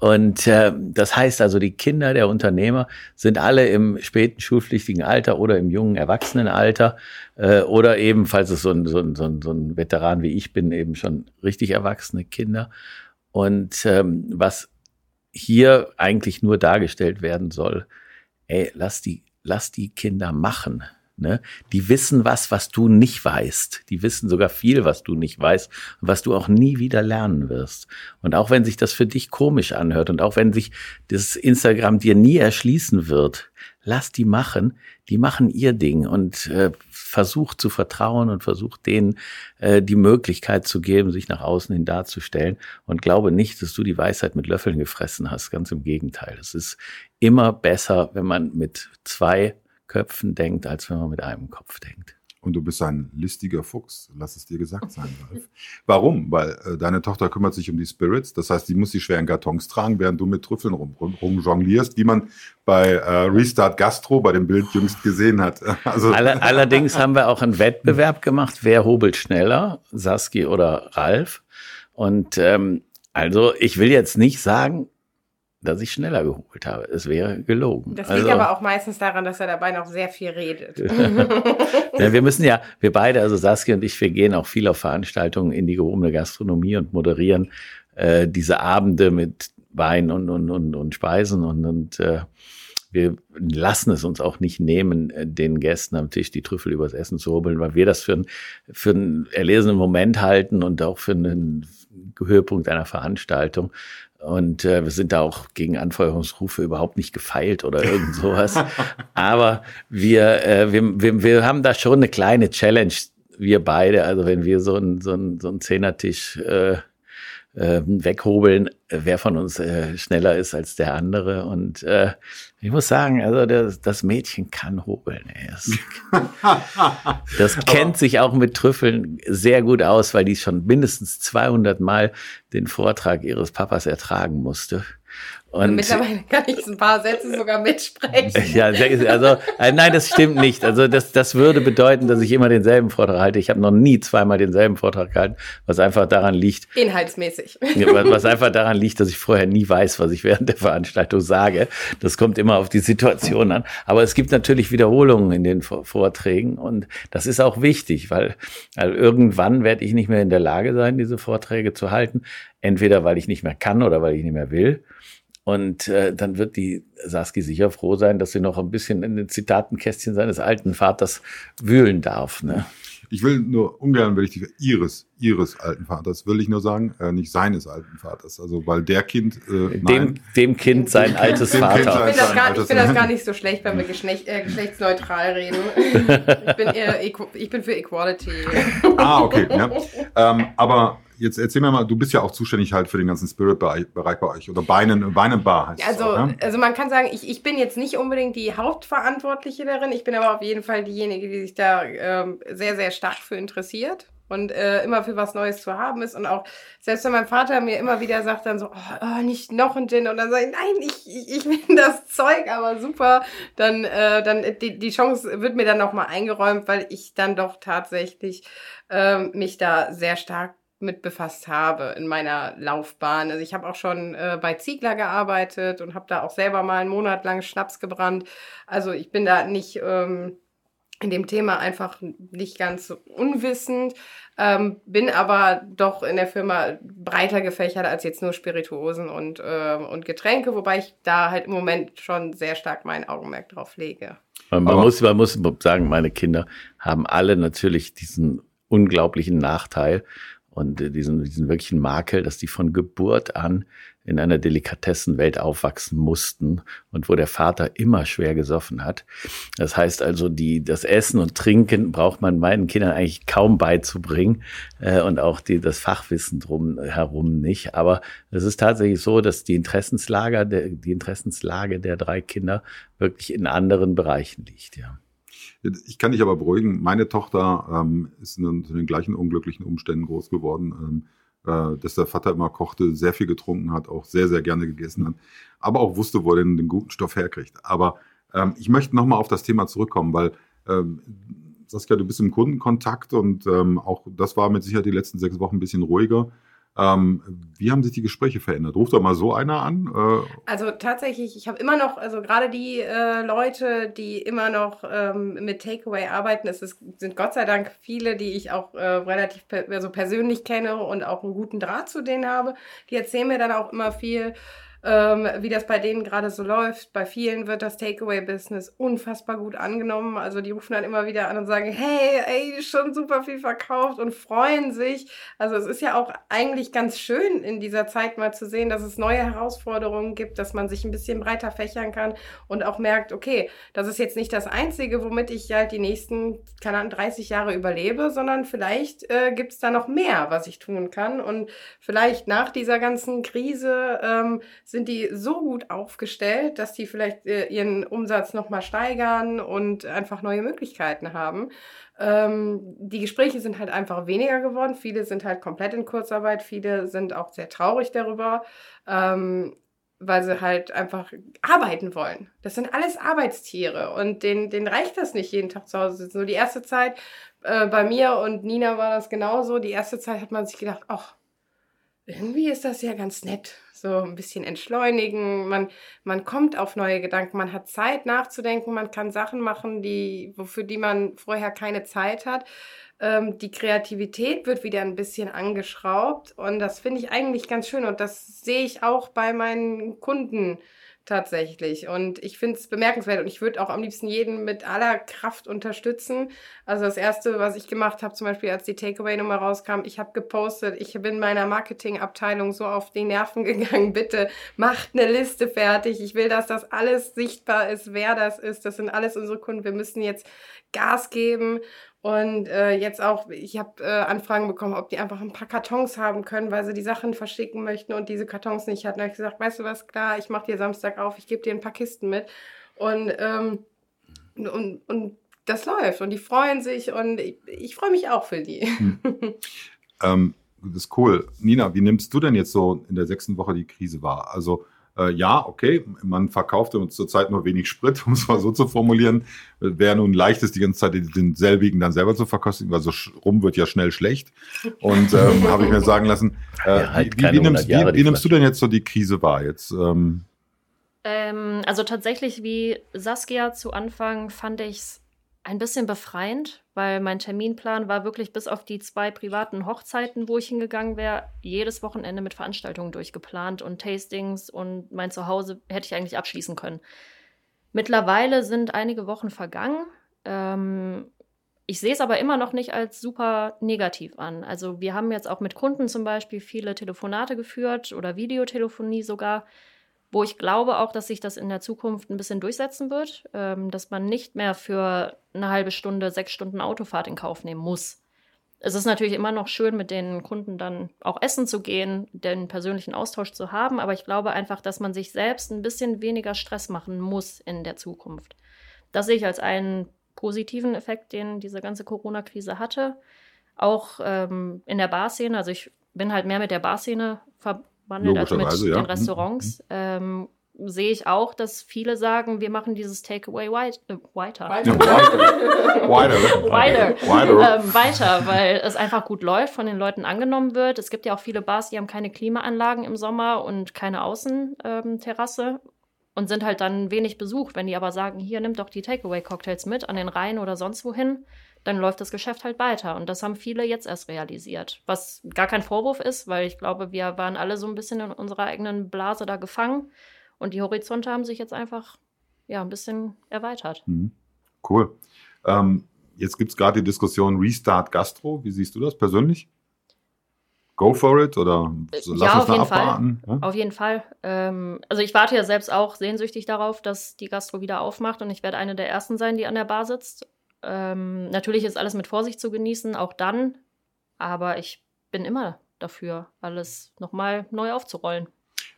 Und äh, das heißt also, die Kinder der Unternehmer sind alle im späten schulpflichtigen Alter oder im jungen Erwachsenenalter äh, oder eben, falls es so ein, so, ein, so, ein, so ein Veteran wie ich bin, eben schon richtig erwachsene Kinder. Und ähm, was hier eigentlich nur dargestellt werden soll, ey, lass die, lass die Kinder machen. Ne? Die wissen was, was du nicht weißt. Die wissen sogar viel, was du nicht weißt und was du auch nie wieder lernen wirst. Und auch wenn sich das für dich komisch anhört und auch wenn sich das Instagram dir nie erschließen wird, lass die machen. Die machen ihr Ding und äh, versuch zu vertrauen und versuch denen äh, die Möglichkeit zu geben, sich nach außen hin darzustellen. Und glaube nicht, dass du die Weisheit mit Löffeln gefressen hast. Ganz im Gegenteil. Es ist immer besser, wenn man mit zwei Köpfen denkt, als wenn man mit einem Kopf denkt. Und du bist ein listiger Fuchs, lass es dir gesagt sein, Ralf. Warum? Weil äh, deine Tochter kümmert sich um die Spirits, das heißt, die muss die schweren Kartons tragen, während du mit Trüffeln rum, rum, rum jonglierst, wie man bei äh, Restart Gastro bei dem Bild jüngst gesehen hat. Also Aller, allerdings haben wir auch einen Wettbewerb gemacht, wer hobelt schneller, Saski oder Ralf. Und ähm, also ich will jetzt nicht sagen, dass ich schneller geholt habe. Es wäre gelogen. Das liegt also, aber auch meistens daran, dass er dabei noch sehr viel redet. ja, wir müssen ja, wir beide, also Saskia und ich, wir gehen auch viel auf Veranstaltungen in die gehobene Gastronomie und moderieren äh, diese Abende mit Wein und, und, und, und Speisen und, und äh, wir lassen es uns auch nicht nehmen, den Gästen am Tisch die Trüffel übers Essen zu hobeln, weil wir das für, ein, für einen erlesenen Moment halten und auch für einen Höhepunkt einer Veranstaltung. Und äh, wir sind da auch gegen Anfeuerungsrufe überhaupt nicht gefeilt oder irgend sowas. Aber wir, äh, wir, wir, wir haben da schon eine kleine Challenge, wir beide. Also wenn wir so ein so ein so ein Zehnertisch äh, äh, weghobeln, wer von uns äh, schneller ist als der andere. Und äh, ich muss sagen, also das, das Mädchen kann hobeln. Ey. Das, das kennt sich auch mit Trüffeln sehr gut aus, weil die schon mindestens 200 Mal den Vortrag ihres Papas ertragen musste. Und mittlerweile kann ich ein paar Sätze sogar mitsprechen. Ja, also äh, nein, das stimmt nicht. Also das, das würde bedeuten, dass ich immer denselben Vortrag halte. Ich habe noch nie zweimal denselben Vortrag gehalten, was einfach daran liegt. Inhaltsmäßig. Was einfach daran liegt, dass ich vorher nie weiß, was ich während der Veranstaltung sage. Das kommt immer auf die Situation an. Aber es gibt natürlich Wiederholungen in den Vorträgen und das ist auch wichtig, weil, weil irgendwann werde ich nicht mehr in der Lage sein, diese Vorträge zu halten. Entweder weil ich nicht mehr kann oder weil ich nicht mehr will. Und äh, dann wird die Saski sicher froh sein, dass sie noch ein bisschen in den Zitatenkästchen seines alten Vaters wühlen darf. Ne? Ich will nur ungern, will ich die ihres, ihres alten Vaters, will ich nur sagen, äh, nicht seines alten Vaters. Also weil der Kind, äh, dem, dem Kind sein altes dem Vater. Kind ich finde das, gar, find das gar nicht so schlecht, wenn wir Geschlecht, äh, geschlechtsneutral reden. ich, bin eher, ich bin für Equality. ah, okay. Ja. Ähm, aber jetzt erzähl mir mal, du bist ja auch zuständig halt für den ganzen Spirit-Bereich bei euch oder Beinen, Beinenbar heißt also, auch, ne? Also man kann sagen, ich, ich bin jetzt nicht unbedingt die Hauptverantwortliche darin, ich bin aber auf jeden Fall diejenige, die sich da ähm, sehr, sehr stark für interessiert und äh, immer für was Neues zu haben ist. Und auch selbst wenn mein Vater mir immer wieder sagt dann so oh, oh nicht noch ein Gin und dann sage ich nein ich ich, ich will das Zeug aber super. Dann äh, dann die, die Chance wird mir dann noch mal eingeräumt weil ich dann doch tatsächlich äh, mich da sehr stark mit befasst habe in meiner Laufbahn. Also ich habe auch schon äh, bei Ziegler gearbeitet und habe da auch selber mal einen Monat lang Schnaps gebrannt. Also ich bin da nicht ähm, in dem Thema einfach nicht ganz unwissend, ähm, bin aber doch in der Firma breiter gefächert als jetzt nur Spirituosen und, äh, und Getränke, wobei ich da halt im Moment schon sehr stark mein Augenmerk drauf lege. Man, man muss, man muss sagen, meine Kinder haben alle natürlich diesen unglaublichen Nachteil, und diesen, diesen wirklichen Makel, dass die von Geburt an in einer Delikatessenwelt aufwachsen mussten und wo der Vater immer schwer gesoffen hat. Das heißt also, die, das Essen und Trinken braucht man meinen Kindern eigentlich kaum beizubringen äh, und auch die, das Fachwissen drum herum nicht. Aber es ist tatsächlich so, dass die Interessenslage der, die Interessenslage der drei Kinder wirklich in anderen Bereichen liegt, ja. Ich kann dich aber beruhigen, meine Tochter ähm, ist in, in, den gleichen unglücklichen Umständen groß geworden, ähm, äh, dass der Vater immer kochte, sehr viel getrunken hat, auch sehr, sehr gerne gegessen hat, aber auch wusste, wo er den, den guten Stoff herkriegt. Aber ähm, ich möchte nochmal auf das Thema zurückkommen, weil ähm, Saskia, du bist im Kundenkontakt und ähm, auch das war mit Sicherheit die letzten sechs Wochen ein bisschen ruhiger. Ähm, wie haben sich die Gespräche verändert? Ruft doch mal so einer an. Äh also tatsächlich, ich habe immer noch, also gerade die äh, Leute, die immer noch ähm, mit Takeaway arbeiten, es ist, sind Gott sei Dank viele, die ich auch äh, relativ per also persönlich kenne und auch einen guten Draht zu denen habe. Die erzählen mir dann auch immer viel ähm, wie das bei denen gerade so läuft. Bei vielen wird das Takeaway-Business unfassbar gut angenommen. Also die rufen dann immer wieder an und sagen, hey, ey, schon super viel verkauft und freuen sich. Also es ist ja auch eigentlich ganz schön in dieser Zeit mal zu sehen, dass es neue Herausforderungen gibt, dass man sich ein bisschen breiter fächern kann und auch merkt, okay, das ist jetzt nicht das Einzige, womit ich halt die nächsten, keine Ahnung, 30 Jahre überlebe, sondern vielleicht äh, gibt es da noch mehr, was ich tun kann. Und vielleicht nach dieser ganzen Krise ähm, sind die so gut aufgestellt, dass die vielleicht äh, ihren Umsatz nochmal steigern und einfach neue Möglichkeiten haben. Ähm, die Gespräche sind halt einfach weniger geworden. Viele sind halt komplett in Kurzarbeit. Viele sind auch sehr traurig darüber. Ähm, weil sie halt einfach arbeiten wollen. Das sind alles Arbeitstiere und denen, denen reicht das nicht, jeden Tag zu Hause sitzen. Nur die erste Zeit, äh, bei mir und Nina war das genauso, die erste Zeit hat man sich gedacht, ach, irgendwie ist das ja ganz nett so ein bisschen entschleunigen. Man, man kommt auf neue Gedanken, man hat Zeit nachzudenken, man kann Sachen machen, die, wofür die man vorher keine Zeit hat. Ähm, die Kreativität wird wieder ein bisschen angeschraubt und das finde ich eigentlich ganz schön und das sehe ich auch bei meinen Kunden tatsächlich. Und ich finde es bemerkenswert und ich würde auch am liebsten jeden mit aller Kraft unterstützen. Also das Erste, was ich gemacht habe, zum Beispiel als die Takeaway-Nummer rauskam, ich habe gepostet, ich bin meiner Marketingabteilung so auf die Nerven gegangen, bitte macht eine Liste fertig. Ich will, dass das alles sichtbar ist, wer das ist. Das sind alles unsere Kunden. Wir müssen jetzt Gas geben und äh, jetzt auch, ich habe äh, Anfragen bekommen, ob die einfach ein paar Kartons haben können, weil sie die Sachen verschicken möchten und diese Kartons nicht hatten. Da habe ich gesagt, weißt du was, klar, ich mache dir Samstag auf, ich gebe dir ein paar Kisten mit. Und, ähm, und, und das läuft und die freuen sich und ich, ich freue mich auch für die. Hm. ähm, das ist cool. Nina, wie nimmst du denn jetzt so in der sechsten Woche die Krise wahr? Also äh, ja, okay, man verkauft uns zurzeit nur wenig Sprit, um es mal so zu formulieren. Wäre nun leicht, ist die ganze Zeit den selbigen dann selber zu verkosten, weil so rum wird ja schnell schlecht. Und ähm, habe ich mir sagen lassen, äh, ja, halt wie, wie, nimmst, wie, wie nimmst, du denn jetzt so die Krise wahr? Jetzt, ähm ähm, also tatsächlich wie Saskia zu Anfang fand ich es ein bisschen befreiend, weil mein Terminplan war wirklich bis auf die zwei privaten Hochzeiten, wo ich hingegangen wäre, jedes Wochenende mit Veranstaltungen durchgeplant und Tastings und mein Zuhause hätte ich eigentlich abschließen können. Mittlerweile sind einige Wochen vergangen. Ähm, ich sehe es aber immer noch nicht als super negativ an. Also wir haben jetzt auch mit Kunden zum Beispiel viele Telefonate geführt oder Videotelefonie sogar wo ich glaube auch, dass sich das in der Zukunft ein bisschen durchsetzen wird, ähm, dass man nicht mehr für eine halbe Stunde, sechs Stunden Autofahrt in Kauf nehmen muss. Es ist natürlich immer noch schön, mit den Kunden dann auch essen zu gehen, den persönlichen Austausch zu haben, aber ich glaube einfach, dass man sich selbst ein bisschen weniger Stress machen muss in der Zukunft. Das sehe ich als einen positiven Effekt, den diese ganze Corona-Krise hatte. Auch ähm, in der Barszene, also ich bin halt mehr mit der Barszene ver wandelt, also mit ja. den mhm. Restaurants, mhm. ähm, sehe ich auch, dass viele sagen, wir machen dieses Takeaway weit, äh, weiter. Weiter. weiter. weiter. Ähm, weiter, weil es einfach gut läuft, von den Leuten angenommen wird. Es gibt ja auch viele Bars, die haben keine Klimaanlagen im Sommer und keine Außenterrasse ähm, und sind halt dann wenig besucht. Wenn die aber sagen, hier, nimm doch die Takeaway-Cocktails mit an den Rhein oder sonst wohin, dann läuft das Geschäft halt weiter. Und das haben viele jetzt erst realisiert. Was gar kein Vorwurf ist, weil ich glaube, wir waren alle so ein bisschen in unserer eigenen Blase da gefangen. Und die Horizonte haben sich jetzt einfach ja, ein bisschen erweitert. Mhm. Cool. Ähm, jetzt gibt es gerade die Diskussion Restart Gastro. Wie siehst du das persönlich? Go for it oder lass ja, uns auf jeden abwarten? Fall. Ja? Auf jeden Fall. Ähm, also ich warte ja selbst auch sehnsüchtig darauf, dass die Gastro wieder aufmacht und ich werde eine der ersten sein, die an der Bar sitzt. Ähm, natürlich ist alles mit Vorsicht zu genießen, auch dann. Aber ich bin immer dafür, alles nochmal neu aufzurollen.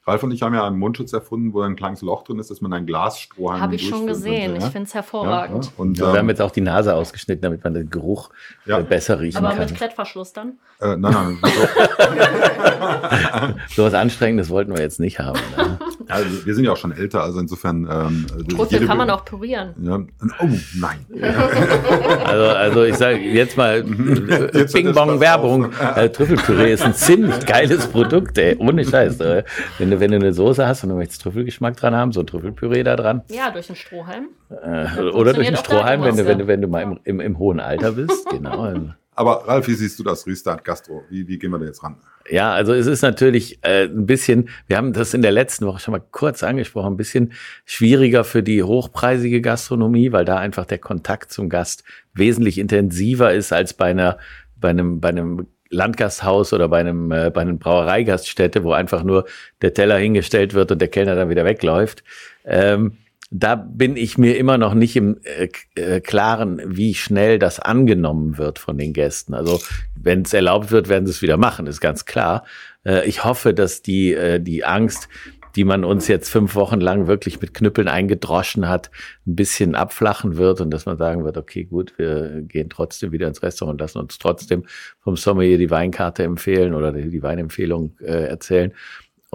Ralf und ich haben ja einen Mundschutz erfunden, wo ein kleines Loch drin ist, dass man einen Glasstrohhalm Habe ich schon gesehen. Könnte, ja? Ich finde es hervorragend. Ja, und, ja, wir haben ähm, jetzt auch die Nase ausgeschnitten, damit man den Geruch äh, besser riechen Aber kann. Aber mit Klettverschluss dann? Äh, nein, nein. so was Anstrengendes wollten wir jetzt nicht haben. Ne? Also, wir sind ja auch schon älter, also insofern. Ähm, Trüffel kann man auch pürieren. Ja. Oh, nein. also, also ich sage jetzt mal äh, Bing-Bong-Werbung. Äh, Trüffelpüree ist ein ziemlich geiles Produkt, ey. Ohne Scheiß. Äh. Wenn du, wenn du eine Soße hast und du möchtest Trüffelgeschmack dran haben, so ein Trüffelpüree da dran. Ja, durch einen Strohhalm. Äh, oder durch einen Strohhalm, wenn du, wenn, du, wenn du mal im, im, im hohen Alter bist. Genau. Aber Ralf, wie siehst du das Restart Gastro? Wie, wie gehen wir da jetzt ran? Ja, also es ist natürlich äh, ein bisschen, wir haben das in der letzten Woche schon mal kurz angesprochen, ein bisschen schwieriger für die hochpreisige Gastronomie, weil da einfach der Kontakt zum Gast wesentlich intensiver ist als bei einer bei einem bei einem Landgasthaus oder bei einem äh, bei einem Brauereigaststätte, wo einfach nur der Teller hingestellt wird und der Kellner dann wieder wegläuft. Ähm, da bin ich mir immer noch nicht im äh, äh, Klaren, wie schnell das angenommen wird von den Gästen. Also wenn es erlaubt wird, werden sie es wieder machen, ist ganz klar. Äh, ich hoffe, dass die, äh, die Angst, die man uns jetzt fünf Wochen lang wirklich mit Knüppeln eingedroschen hat, ein bisschen abflachen wird und dass man sagen wird, okay, gut, wir gehen trotzdem wieder ins Restaurant und lassen uns trotzdem vom Sommelier die Weinkarte empfehlen oder die, die Weinempfehlung äh, erzählen.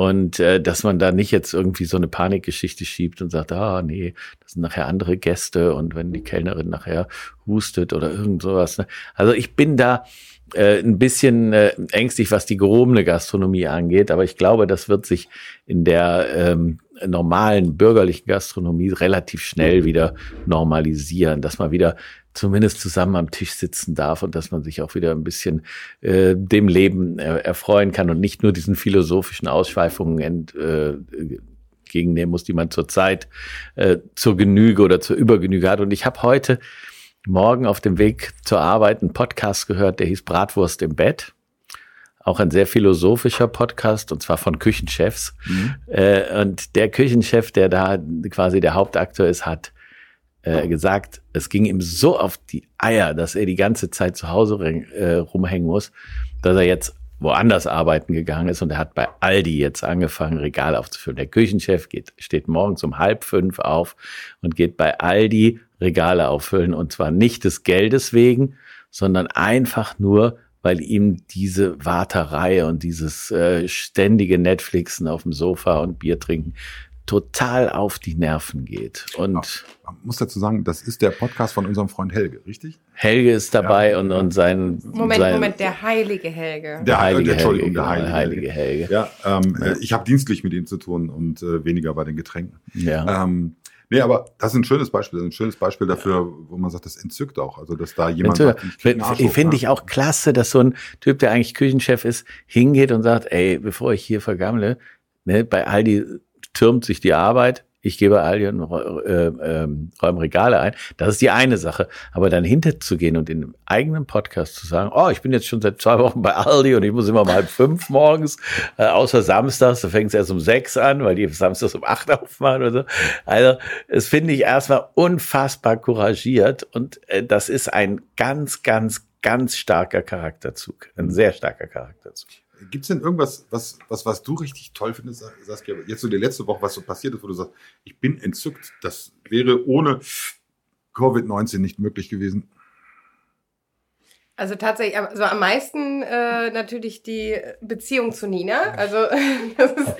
Und äh, dass man da nicht jetzt irgendwie so eine Panikgeschichte schiebt und sagt, ah nee, das sind nachher andere Gäste und wenn die Kellnerin nachher hustet oder irgend sowas. Ne? Also ich bin da äh, ein bisschen äh, ängstlich, was die gehobene Gastronomie angeht, aber ich glaube, das wird sich in der ähm, normalen bürgerlichen Gastronomie relativ schnell wieder normalisieren, dass man wieder zumindest zusammen am Tisch sitzen darf und dass man sich auch wieder ein bisschen äh, dem Leben äh, erfreuen kann und nicht nur diesen philosophischen Ausschweifungen ent, äh, gegennehmen muss, die man zurzeit äh, zur Genüge oder zur Übergenüge hat. Und ich habe heute Morgen auf dem Weg zur Arbeit einen Podcast gehört, der hieß Bratwurst im Bett. Auch ein sehr philosophischer Podcast und zwar von Küchenchefs. Mhm. Äh, und der Küchenchef, der da quasi der Hauptakteur ist, hat äh, gesagt, es ging ihm so auf die Eier, dass er die ganze Zeit zu Hause äh, rumhängen muss, dass er jetzt woanders arbeiten gegangen ist. Und er hat bei Aldi jetzt angefangen, Regal aufzufüllen. Der Küchenchef geht, steht morgens um halb fünf auf und geht bei Aldi Regale auffüllen. Und zwar nicht des Geldes wegen, sondern einfach nur, weil ihm diese Warterei und dieses äh, ständige Netflixen auf dem Sofa und Bier trinken total auf die Nerven geht. Und man muss dazu sagen, das ist der Podcast von unserem Freund Helge, richtig? Helge ist dabei ja. und, und sein Moment, sein, Moment, der heilige Helge. Der heilige, Entschuldigung, Helge, der heilige, heilige Helge. Ja, ähm, ja. ich habe dienstlich mit ihm zu tun und äh, weniger bei den Getränken. Ja. Ähm, Nee, aber das ist ein schönes Beispiel, ein schönes Beispiel dafür, wo man sagt, das entzückt auch. Also, dass da jemand. Finde ich auch klasse, dass so ein Typ, der eigentlich Küchenchef ist, hingeht und sagt, ey, bevor ich hier vergammle, ne, bei Aldi türmt sich die Arbeit, ich gebe Aldi und äh, äh, räume Regale ein. Das ist die eine Sache. Aber dann hinterzugehen und in einem eigenen Podcast zu sagen, oh, ich bin jetzt schon seit zwei Wochen bei Aldi und ich muss immer mal halb fünf morgens, äh, außer samstags, da fängt es erst um sechs an, weil die samstags um acht aufmachen oder so. Also, es finde ich erstmal unfassbar couragiert und äh, das ist ein ganz, ganz, ganz starker Charakterzug. Ein sehr starker Charakterzug. Gibt es denn irgendwas, was, was, was du richtig toll findest, Saskia? Jetzt so die letzte Woche, was so passiert ist, wo du sagst, ich bin entzückt. Das wäre ohne Covid-19 nicht möglich gewesen. Also tatsächlich, also am meisten äh, natürlich die Beziehung zu Nina. Also das ist,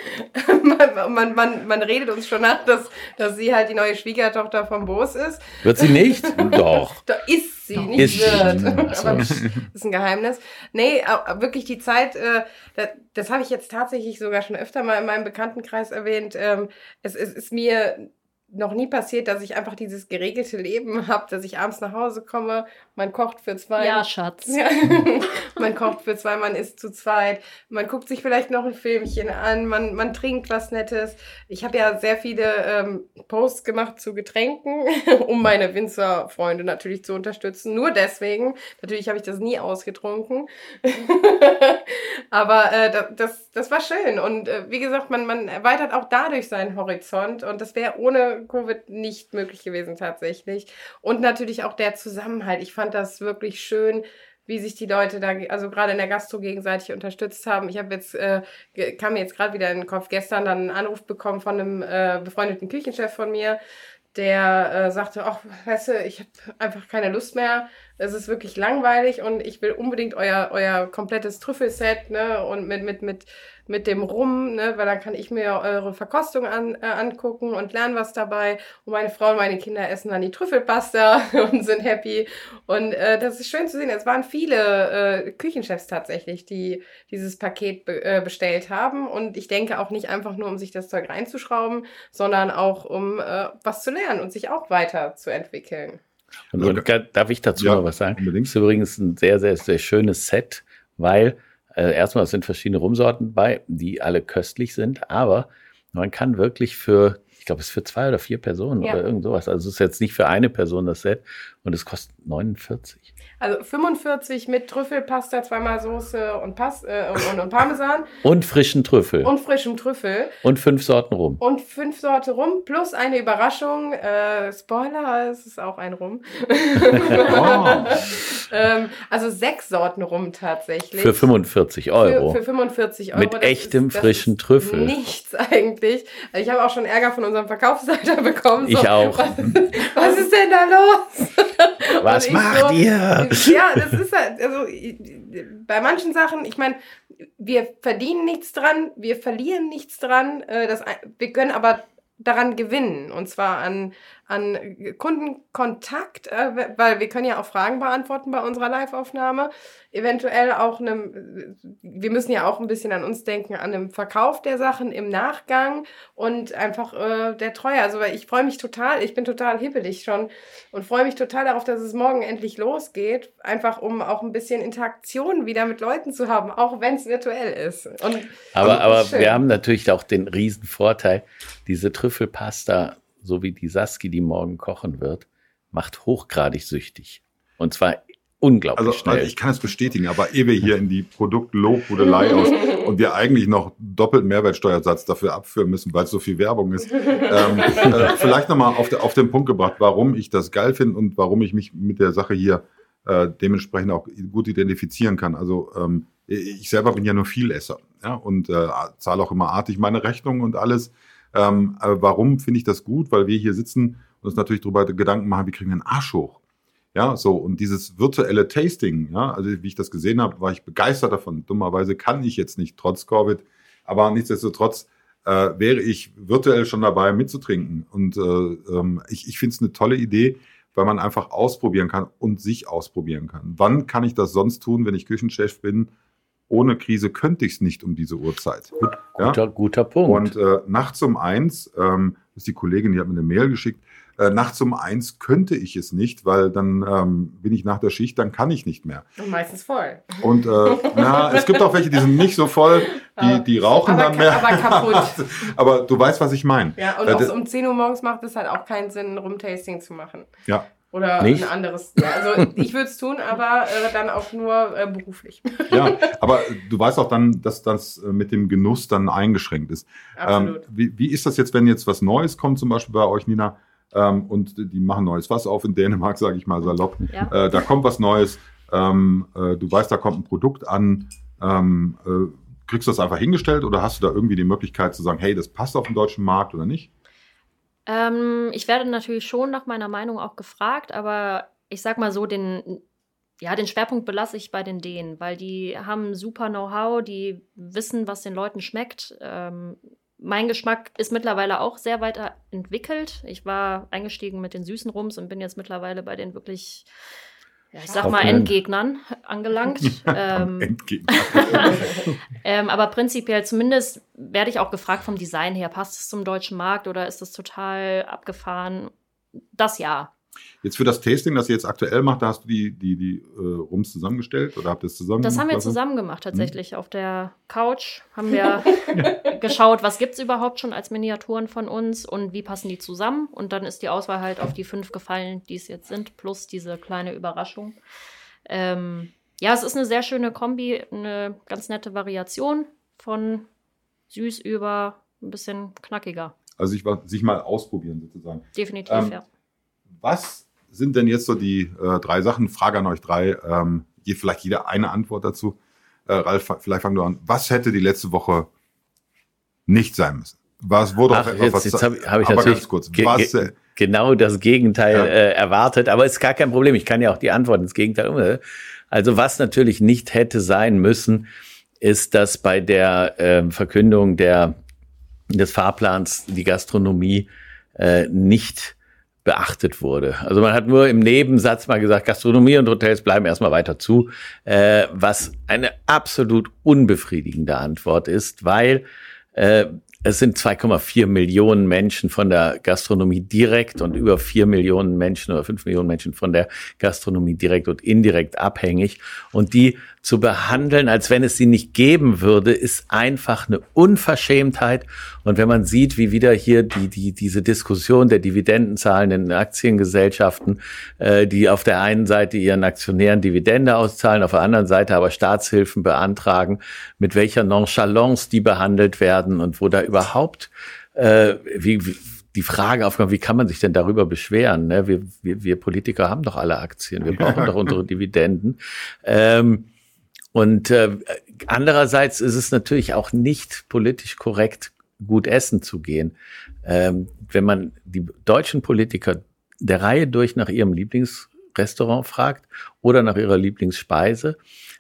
man, man, man, man redet uns schon nach, dass, dass sie halt die neue Schwiegertochter vom Boos ist. Wird sie nicht? Doch. Da ist sie, nicht ist wird. Aber das ist ein Geheimnis. Nee, wirklich die Zeit, äh, das, das habe ich jetzt tatsächlich sogar schon öfter mal in meinem Bekanntenkreis erwähnt. Ähm, es, es ist mir noch nie passiert, dass ich einfach dieses geregelte Leben habe, dass ich abends nach Hause komme, man kocht für zwei. Ja, Schatz. Ja. man kocht für zwei, man isst zu zweit, man guckt sich vielleicht noch ein Filmchen an, man, man trinkt was Nettes. Ich habe ja sehr viele ähm, Posts gemacht zu Getränken, um meine Winzerfreunde natürlich zu unterstützen. Nur deswegen. Natürlich habe ich das nie ausgetrunken. Aber äh, das, das war schön. Und äh, wie gesagt, man, man erweitert auch dadurch seinen Horizont. Und das wäre ohne Covid nicht möglich gewesen tatsächlich. Und natürlich auch der Zusammenhalt. Ich fand das wirklich schön, wie sich die Leute da, also gerade in der Gastro gegenseitig unterstützt haben. Ich habe jetzt, äh, kam mir jetzt gerade wieder in den Kopf, gestern dann einen Anruf bekommen von einem äh, befreundeten Küchenchef von mir, der äh, sagte, ach, weißt du, ich habe einfach keine Lust mehr. Es ist wirklich langweilig und ich will unbedingt euer euer komplettes Trüffelset, ne, und mit mit mit mit dem Rum, ne, weil dann kann ich mir eure Verkostung an, äh, angucken und lernen was dabei. Und meine Frau und meine Kinder essen dann die Trüffelpasta und sind happy. Und äh, das ist schön zu sehen. Es waren viele äh, Küchenchefs tatsächlich, die dieses Paket be äh, bestellt haben. Und ich denke auch nicht einfach nur, um sich das Zeug reinzuschrauben, sondern auch um äh, was zu lernen und sich auch weiterzuentwickeln. Und, und darf ich dazu ja, noch was sagen? Unbedingt. Das ist übrigens ein sehr, sehr, sehr schönes Set, weil äh, erstmal sind verschiedene Rumsorten bei, die alle köstlich sind, aber man kann wirklich für, ich glaube, es ist für zwei oder vier Personen ja. oder irgend sowas. Also es ist jetzt nicht für eine Person das Set und es kostet 49. Also 45 mit Trüffelpasta, zweimal Soße und, Pas äh, und, und, Parmesan. Und frischen Trüffel. Und frischem Trüffel. Und fünf Sorten Rum. Und fünf Sorten Rum plus eine Überraschung. Äh, Spoiler, es ist auch ein Rum. oh. ähm, also sechs Sorten Rum tatsächlich. Für 45 Euro. Für, für 45 Euro. Mit das echtem ist, frischen Trüffel. Nichts eigentlich. Ich habe auch schon Ärger von unserem Verkaufsleiter bekommen. So, ich auch. Was, was ist denn da los? Was macht so, ihr? Ja, das ist halt, also bei manchen Sachen, ich meine, wir verdienen nichts dran, wir verlieren nichts dran, äh, das, wir können aber daran gewinnen. Und zwar an, an Kundenkontakt, äh, weil wir können ja auch Fragen beantworten bei unserer Live-Aufnahme. Eventuell auch einem, wir müssen ja auch ein bisschen an uns denken, an einem Verkauf der Sachen im Nachgang und einfach äh, der Treue. Also ich freue mich total, ich bin total hibbelig schon und freue mich total darauf, dass es morgen endlich losgeht. Einfach um auch ein bisschen Interaktion wieder mit Leuten zu haben, auch wenn es virtuell ist. Und, aber aber wir haben natürlich auch den riesen Vorteil, diese Trüffelpasta so wie die Saski, die morgen kochen wird, macht hochgradig süchtig. Und zwar unglaublich also, schnell. Also ich kann es bestätigen, aber ehe wir hier in die Produktlobhudelei aus und wir eigentlich noch doppelt Mehrwertsteuersatz dafür abführen müssen, weil es so viel Werbung ist. ähm, äh, vielleicht nochmal auf, auf den Punkt gebracht, warum ich das geil finde und warum ich mich mit der Sache hier äh, dementsprechend auch gut identifizieren kann. Also ähm, ich selber bin ja nur Vielesser ja, und äh, zahle auch immer artig meine Rechnungen und alles. Ähm, warum finde ich das gut? Weil wir hier sitzen und uns natürlich darüber Gedanken machen, wie kriegen wir einen Arsch hoch? Ja, so, und dieses virtuelle Tasting, ja, also wie ich das gesehen habe, war ich begeistert davon. Dummerweise kann ich jetzt nicht, trotz Covid, aber nichtsdestotrotz äh, wäre ich virtuell schon dabei mitzutrinken. Und äh, ähm, ich, ich finde es eine tolle Idee, weil man einfach ausprobieren kann und sich ausprobieren kann. Wann kann ich das sonst tun, wenn ich Küchenchef bin? Ohne Krise könnte ich es nicht um diese Uhrzeit. Gut, ja? guter, guter Punkt. Und äh, nachts um eins, ähm, ist die Kollegin, die hat mir eine Mail geschickt, äh, nachts um eins könnte ich es nicht, weil dann ähm, bin ich nach der Schicht, dann kann ich nicht mehr. Und meistens voll. Und äh, na, es gibt auch welche, die sind nicht so voll, die, die rauchen aber, dann mehr. Aber kaputt. aber du weißt, was ich meine. Ja, und äh, um 10 Uhr morgens macht es halt auch keinen Sinn, Rumtasting zu machen. Ja. Oder Nicht? ein anderes. Ja, also ich würde es tun, aber äh, dann auch nur äh, beruflich. Ja, aber du weißt auch dann, dass das äh, mit dem Genuss dann eingeschränkt ist. Absolut. Ähm, wie, wie ist das jetzt, wenn jetzt was Neues kommt, zum Beispiel bei euch, Nina? ähm, und die machen neues Fass auf in Dänemark, sage ich mal salopp. Ja. Äh, da kommt was Neues. Ähm, äh, du weißt, da kommt ein Produkt an. Ähm, äh, kriegst du das einfach hingestellt oder hast du da irgendwie die Möglichkeit zu sagen, hey, das passt auf den deutschen Markt oder nicht? Ähm, ich werde natürlich schon nach meiner Meinung auch gefragt, aber ich sag mal so, den, ja, den Schwerpunkt belasse ich bei den Dänen, weil die haben super Know-how, die wissen, was den Leuten schmeckt. Ähm, mein Geschmack ist mittlerweile auch sehr weit entwickelt. Ich war eingestiegen mit den süßen Rums und bin jetzt mittlerweile bei den wirklich, ja, ich sag mal, Endgegnern angelangt. ähm, Endgegner. ähm, aber prinzipiell zumindest werde ich auch gefragt vom Design her, passt es zum deutschen Markt oder ist es total abgefahren? Das ja. Jetzt für das Tasting, das ihr jetzt aktuell macht, da hast du die, die, die äh, Rums zusammengestellt oder habt ihr es zusammen Das haben wir zusammen gemacht tatsächlich. Hm. Auf der Couch haben wir geschaut, was gibt es überhaupt schon als Miniaturen von uns und wie passen die zusammen. Und dann ist die Auswahl halt auf die fünf gefallen, die es jetzt sind, plus diese kleine Überraschung. Ähm, ja, es ist eine sehr schöne Kombi, eine ganz nette Variation von süß über ein bisschen knackiger. Also sich, sich mal ausprobieren sozusagen. Definitiv, ähm, ja. Was sind denn jetzt so die äh, drei Sachen? Frage an euch drei. Ähm, je, vielleicht jeder eine Antwort dazu. Äh, Ralf, vielleicht fangen wir an. Was hätte die letzte Woche nicht sein müssen? Was wurde Ach, jetzt, was, jetzt habe hab ich natürlich kurz, ge was, ge genau das Gegenteil ja. äh, erwartet, aber ist gar kein Problem. Ich kann ja auch die Antwort ins Gegenteil um. Also was natürlich nicht hätte sein müssen, ist, dass bei der äh, Verkündung der, des Fahrplans die Gastronomie äh, nicht beachtet wurde. Also man hat nur im Nebensatz mal gesagt, Gastronomie und Hotels bleiben erstmal weiter zu, äh, was eine absolut unbefriedigende Antwort ist, weil äh, es sind 2,4 Millionen Menschen von der Gastronomie direkt und über 4 Millionen Menschen oder 5 Millionen Menschen von der Gastronomie direkt und indirekt abhängig. Und die zu behandeln, als wenn es sie nicht geben würde, ist einfach eine Unverschämtheit. Und wenn man sieht, wie wieder hier die, die, diese Diskussion der Dividendenzahlen in Aktiengesellschaften, äh, die auf der einen Seite ihren Aktionären Dividende auszahlen, auf der anderen Seite aber Staatshilfen beantragen, mit welcher Nonchalance die behandelt werden und wo da überhaupt äh, wie, wie die Frage aufkommt, wie kann man sich denn darüber beschweren? Ne? Wir, wir, wir Politiker haben doch alle Aktien, wir brauchen doch unsere Dividenden. Ähm, und äh, andererseits ist es natürlich auch nicht politisch korrekt, gut essen zu gehen. Ähm, wenn man die deutschen Politiker der Reihe durch nach ihrem Lieblingsrestaurant fragt oder nach ihrer Lieblingsspeise,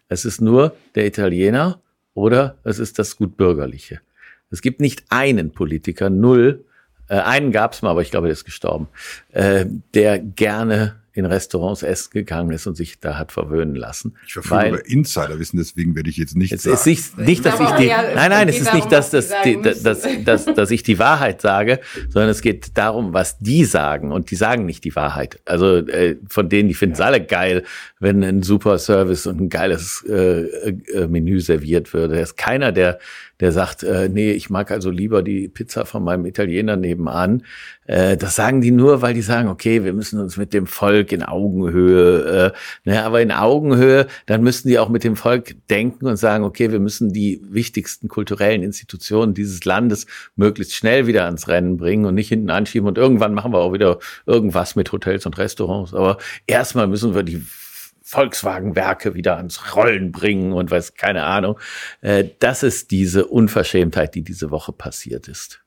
es ist nur der Italiener oder es ist das Gutbürgerliche. Es gibt nicht einen Politiker, null, äh, einen gab es mal, aber ich glaube, der ist gestorben, äh, der gerne in Restaurants essen gegangen ist und sich da hat verwöhnen lassen. Ich verfüge über Insiderwissen, deswegen werde ich jetzt nicht es sagen. Es ist nicht, dass ich die, nein, nein, es ist nicht, dass, dass, die, dass, dass, dass ich die Wahrheit sage, sondern es geht darum, was die sagen und die sagen nicht die Wahrheit. Also äh, von denen, die finden es alle geil, wenn ein super Service und ein geiles äh, äh, Menü serviert würde. Da ist keiner, der der sagt, äh, nee, ich mag also lieber die Pizza von meinem Italiener nebenan. Äh, das sagen die nur, weil die sagen, okay, wir müssen uns mit dem Volk in Augenhöhe, äh, ne, aber in Augenhöhe, dann müssten die auch mit dem Volk denken und sagen, okay, wir müssen die wichtigsten kulturellen Institutionen dieses Landes möglichst schnell wieder ans Rennen bringen und nicht hinten anschieben und irgendwann machen wir auch wieder irgendwas mit Hotels und Restaurants. Aber erstmal müssen wir die Volkswagenwerke wieder ans Rollen bringen und weiß keine Ahnung. Äh, das ist diese Unverschämtheit, die diese Woche passiert ist.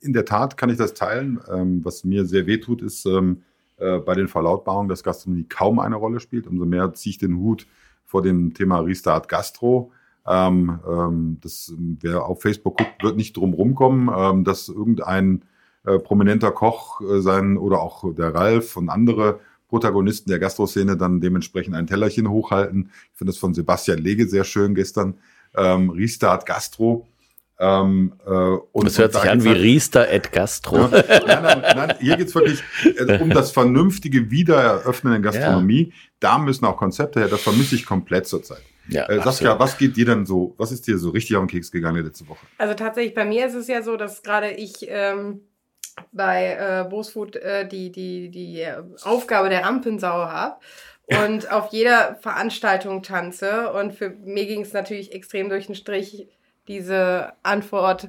In der Tat kann ich das teilen. Ähm, was mir sehr weh tut, ist, ähm, äh, bei den Verlautbarungen, dass Gastronomie kaum eine Rolle spielt. Umso mehr ziehe ich den Hut vor dem Thema Restart Gastro. Ähm, ähm, das, wer auf Facebook guckt, wird nicht drum rumkommen, ähm, dass irgendein äh, prominenter Koch äh, sein oder auch der Ralf und andere Protagonisten der Gastroszene dann dementsprechend ein Tellerchen hochhalten. Ich finde das von Sebastian Lege sehr schön gestern. Ähm, Restart Gastro. Ähm, äh, und, das hört sich an wie halt, Riester et Gastro. Ja, nein, nein, nein, hier geht's wirklich äh, um das vernünftige Wiedereröffnen in Gastronomie. Ja. Da müssen auch Konzepte her. Das vermisse ich komplett zurzeit. Ja, äh, Saskia, was geht dir denn so, was ist dir so richtig auf den Keks gegangen letzte Woche? Also tatsächlich, bei mir ist es ja so, dass gerade ich ähm, bei äh, Bosfood äh, die, die, die äh, Aufgabe der Rampensau habe und auf jeder Veranstaltung tanze. Und für mir ging es natürlich extrem durch den Strich, diese Antwort,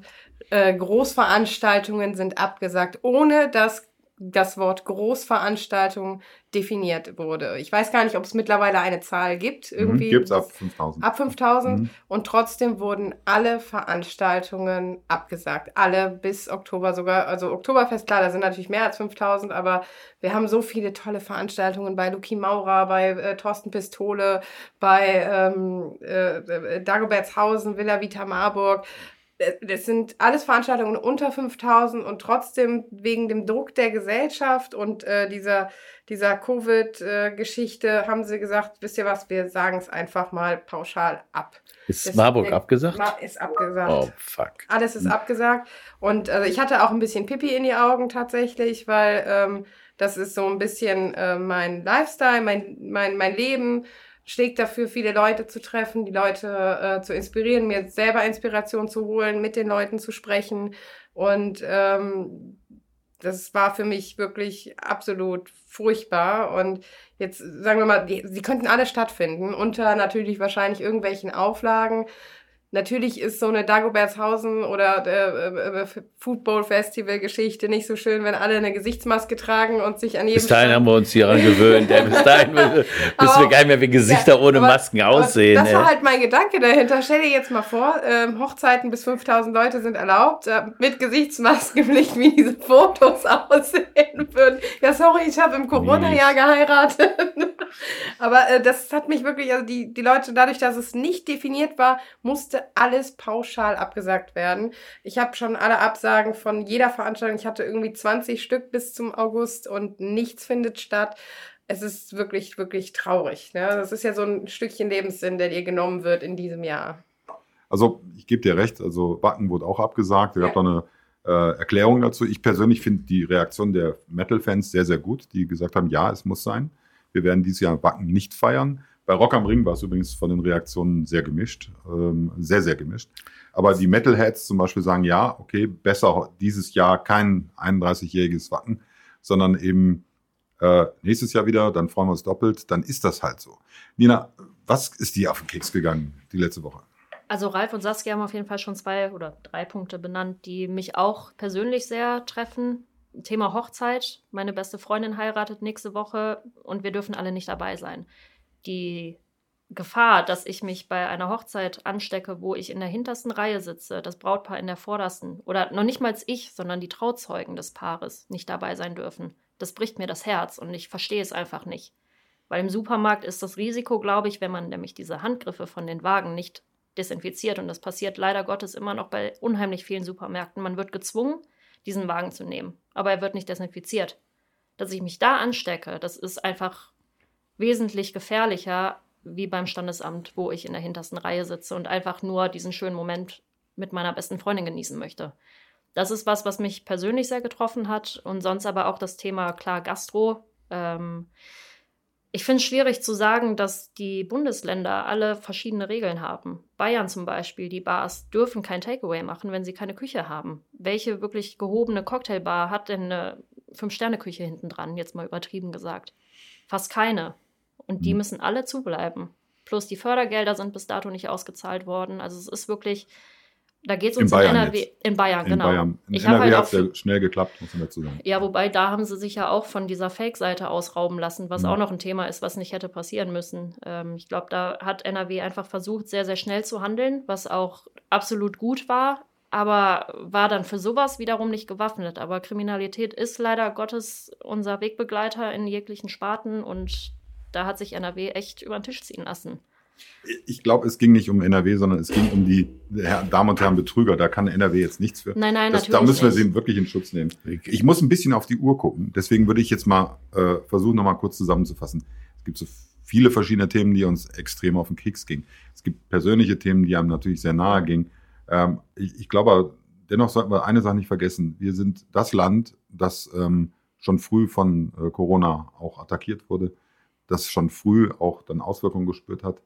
äh, Großveranstaltungen sind abgesagt, ohne dass das Wort Großveranstaltung definiert wurde. Ich weiß gar nicht, ob es mittlerweile eine Zahl gibt. Mhm, irgendwie mhm, gibt es ab 5000. Ab 5000. Mhm. Und trotzdem wurden alle Veranstaltungen abgesagt. Alle bis Oktober sogar. Also Oktoberfest, klar, da sind natürlich mehr als 5000, aber wir haben so viele tolle Veranstaltungen bei Luki Maurer, bei äh, Thorsten Pistole, bei ähm, äh, Dagobertshausen, Villa Vita Marburg das sind alles Veranstaltungen unter 5000 und trotzdem wegen dem Druck der Gesellschaft und äh, dieser, dieser Covid-Geschichte haben sie gesagt, wisst ihr was, wir sagen es einfach mal pauschal ab. Ist das, Marburg abgesagt? Ist abgesagt. Oh, fuck. Alles ist hm. abgesagt. Und also ich hatte auch ein bisschen Pipi in die Augen tatsächlich, weil ähm, das ist so ein bisschen äh, mein Lifestyle, mein, mein, mein Leben schlägt dafür, viele Leute zu treffen, die Leute äh, zu inspirieren, mir selber Inspiration zu holen, mit den Leuten zu sprechen. Und ähm, das war für mich wirklich absolut furchtbar. Und jetzt sagen wir mal, die, sie könnten alle stattfinden, unter natürlich wahrscheinlich irgendwelchen Auflagen. Natürlich ist so eine Dagobertshausen oder äh, äh, Football Festival Geschichte nicht so schön, wenn alle eine Gesichtsmaske tragen und sich an jedem Bis dahin haben wir uns hieran gewöhnt. Bis dahin wissen wir gar nicht mehr, wie Gesichter ja, ohne aber, Masken aussehen. Das war halt mein Gedanke dahinter. Stell dir jetzt mal vor, ähm, Hochzeiten bis 5000 Leute sind erlaubt, äh, mit Gesichtsmaskenpflicht, wie diese Fotos aussehen würden. Ja, sorry, ich habe im Corona-Jahr geheiratet. aber äh, das hat mich wirklich, also die, die Leute, dadurch, dass es nicht definiert war, musste alles pauschal abgesagt werden. Ich habe schon alle Absagen von jeder Veranstaltung. Ich hatte irgendwie 20 Stück bis zum August und nichts findet statt. Es ist wirklich, wirklich traurig. Ne? Das ist ja so ein Stückchen Lebenssinn, der dir genommen wird in diesem Jahr. Also ich gebe dir recht, also Wacken wurde auch abgesagt. Es gab ja. eine äh, Erklärung dazu. Ich persönlich finde die Reaktion der Metal-Fans sehr, sehr gut, die gesagt haben, ja, es muss sein. Wir werden dieses Jahr Wacken nicht feiern. Bei Rock am Ring war es übrigens von den Reaktionen sehr gemischt, ähm, sehr, sehr gemischt. Aber die Metalheads zum Beispiel sagen, ja, okay, besser dieses Jahr kein 31-jähriges Wacken, sondern eben äh, nächstes Jahr wieder, dann freuen wir uns doppelt, dann ist das halt so. Nina, was ist dir auf den Keks gegangen die letzte Woche? Also Ralf und Saskia haben auf jeden Fall schon zwei oder drei Punkte benannt, die mich auch persönlich sehr treffen. Thema Hochzeit. Meine beste Freundin heiratet nächste Woche und wir dürfen alle nicht dabei sein die Gefahr, dass ich mich bei einer Hochzeit anstecke, wo ich in der hintersten Reihe sitze, das Brautpaar in der vordersten oder noch nicht mal ich, sondern die Trauzeugen des Paares nicht dabei sein dürfen. Das bricht mir das Herz und ich verstehe es einfach nicht. Weil im Supermarkt ist das Risiko, glaube ich, wenn man nämlich diese Handgriffe von den Wagen nicht desinfiziert, und das passiert leider Gottes immer noch bei unheimlich vielen Supermärkten, man wird gezwungen, diesen Wagen zu nehmen, aber er wird nicht desinfiziert. Dass ich mich da anstecke, das ist einfach wesentlich gefährlicher wie beim Standesamt, wo ich in der hintersten Reihe sitze und einfach nur diesen schönen Moment mit meiner besten Freundin genießen möchte. Das ist was, was mich persönlich sehr getroffen hat und sonst aber auch das Thema klar Gastro. Ähm, ich finde es schwierig zu sagen, dass die Bundesländer alle verschiedene Regeln haben. Bayern zum Beispiel, die Bars dürfen kein Takeaway machen, wenn sie keine Küche haben. Welche wirklich gehobene Cocktailbar hat denn eine Fünf-Sterne-Küche hinten dran, jetzt mal übertrieben gesagt? Fast keine. Und die mhm. müssen alle zubleiben. Plus die Fördergelder sind bis dato nicht ausgezahlt worden. Also es ist wirklich, da geht es uns in, Bayern in NRW, jetzt. in Bayern, in genau. Bayern. In ich NRW halt hat es ja schnell geklappt, muss man dazu sagen. Ja, wobei da haben sie sich ja auch von dieser Fake-Seite ausrauben lassen, was mhm. auch noch ein Thema ist, was nicht hätte passieren müssen. Ähm, ich glaube, da hat NRW einfach versucht, sehr, sehr schnell zu handeln, was auch absolut gut war. aber war dann für sowas wiederum nicht gewaffnet. Aber Kriminalität ist leider Gottes unser Wegbegleiter in jeglichen Sparten und da hat sich NRW echt über den Tisch ziehen lassen. Ich glaube, es ging nicht um NRW, sondern es ging um die Damen und Herren Betrüger. Da kann NRW jetzt nichts für. Nein, nein, das, natürlich. Da müssen wir nicht. sie wirklich in Schutz nehmen. Ich muss ein bisschen auf die Uhr gucken. Deswegen würde ich jetzt mal äh, versuchen, nochmal kurz zusammenzufassen. Es gibt so viele verschiedene Themen, die uns extrem auf den Keks gingen. Es gibt persönliche Themen, die einem natürlich sehr nahe gingen. Ähm, ich, ich glaube, dennoch sollten wir eine Sache nicht vergessen. Wir sind das Land, das ähm, schon früh von äh, Corona auch attackiert wurde, das schon früh auch dann Auswirkungen gespürt hat,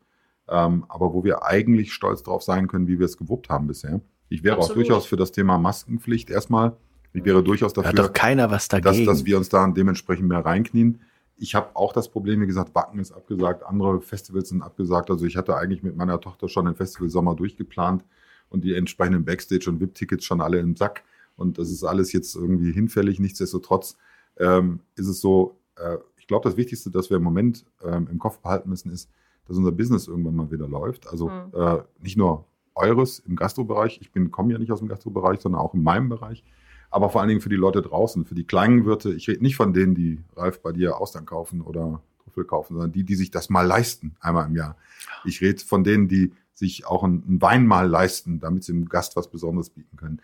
ähm, aber wo wir eigentlich stolz darauf sein können, wie wir es gewuppt haben bisher. Ich wäre Absolut. auch durchaus für das Thema Maskenpflicht erstmal. Ich wäre durchaus Da dafür, hat doch keiner was dass, dagegen. dass wir uns da dementsprechend mehr reinknien. Ich habe auch das Problem, wie gesagt, Wacken ist abgesagt, andere Festivals sind abgesagt. Also ich hatte eigentlich mit meiner Tochter schon den Festivalsommer durchgeplant und die entsprechenden Backstage- und VIP-Tickets schon alle im Sack. Und das ist alles jetzt irgendwie hinfällig. Nichtsdestotrotz ähm, ist es so, äh, ich glaube, das Wichtigste, das wir im Moment ähm, im Kopf behalten müssen, ist, dass unser Business irgendwann mal wieder läuft. Also Mhm. äh, nicht nur eures im Gastrobereich, ich bin komme ja nicht aus dem Gastrobereich, sondern auch in meinem Bereich, aber vor allen Dingen für die Leute draußen, für die kleinen Wirte. Ich rede nicht von denen, die Ralf bei dir Austern kaufen oder Trüffel kaufen, sondern die, die sich das mal leisten, einmal im Jahr. Ich rede von denen, die sich auch einen einen Wein mal leisten, damit sie dem Gast was Besonderes bieten können.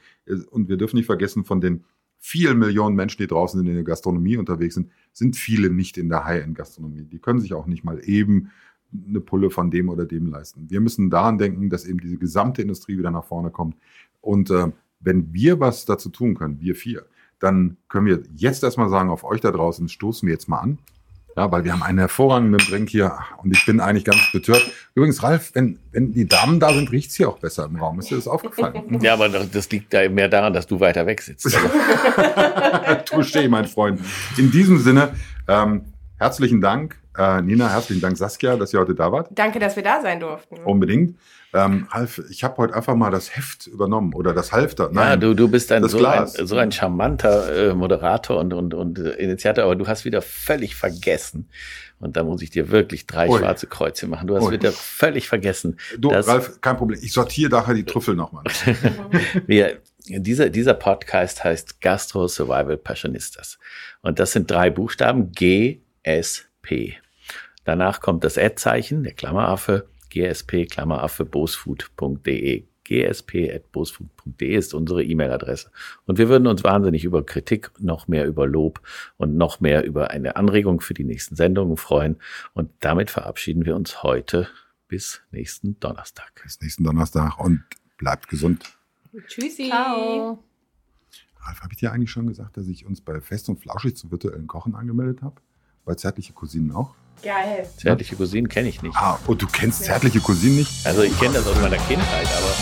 Und wir dürfen nicht vergessen, von den vielen Millionen Menschen, die draußen in der Gastronomie unterwegs sind, sind viele nicht in der High-End-Gastronomie. Die können sich auch nicht mal eben eine Pulle von dem oder dem leisten. Wir müssen daran denken, dass eben diese gesamte Industrie wieder nach vorne kommt. Und äh, wenn wir was dazu tun können, wir vier, dann können wir jetzt erstmal sagen, auf euch da draußen stoßen wir jetzt mal an. Ja, weil wir haben einen hervorragenden Drink hier und ich bin eigentlich ganz betört. Übrigens, Ralf, wenn, wenn die Damen da sind, riecht's hier auch besser im Raum. Ist dir das aufgefallen? ja, aber das liegt da mehr daran, dass du weiter weg sitzt. Touché, mein Freund. In diesem Sinne, ähm, herzlichen Dank, äh, Nina, herzlichen Dank, Saskia, dass ihr heute da wart. Danke, dass wir da sein durften. Unbedingt. Ähm, Ralf, ich habe heute einfach mal das Heft übernommen oder das Halfter. ja, du, du bist ein das so, ein so ein charmanter äh, Moderator und, und, und äh, Initiator, aber du hast wieder völlig vergessen. Und da muss ich dir wirklich drei Ui. schwarze Kreuze machen. Du hast Ui. wieder völlig vergessen. Du, Ralf, kein Problem. Ich sortiere nachher die Trüffel nochmal. Wir, dieser, dieser Podcast heißt Gastro Survival Passionistas. Und das sind drei Buchstaben GSP. Danach kommt das Ad-Zeichen, der Klammeraffe, GSP, Klammeraffe, bosfood.de. gsp.bosfood.de ist unsere E-Mail-Adresse. Und wir würden uns wahnsinnig über Kritik, noch mehr über Lob und noch mehr über eine Anregung für die nächsten Sendungen freuen. Und damit verabschieden wir uns heute bis nächsten Donnerstag. Bis nächsten Donnerstag und bleibt gesund. Tschüssi. Ciao. Ralf, habe ich dir eigentlich schon gesagt, dass ich uns bei Fest und Flauschig zum virtuellen Kochen angemeldet habe? Bei Zärtliche Cousinen auch? Geil. Zärtliche Cousinen kenne ich nicht. Ah, und du kennst Zärtliche Cousinen nicht? Also ich kenne das aus meiner Kindheit, aber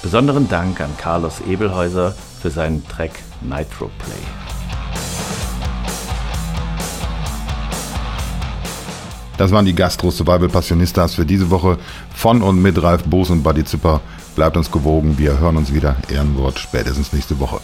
Besonderen Dank an Carlos Ebelhäuser für seinen Track Nitro Play. Das waren die Gastro Survival Passionistas für diese Woche von und mit Ralf Boos und Buddy Zipper. Bleibt uns gewogen, wir hören uns wieder. Ehrenwort spätestens nächste Woche.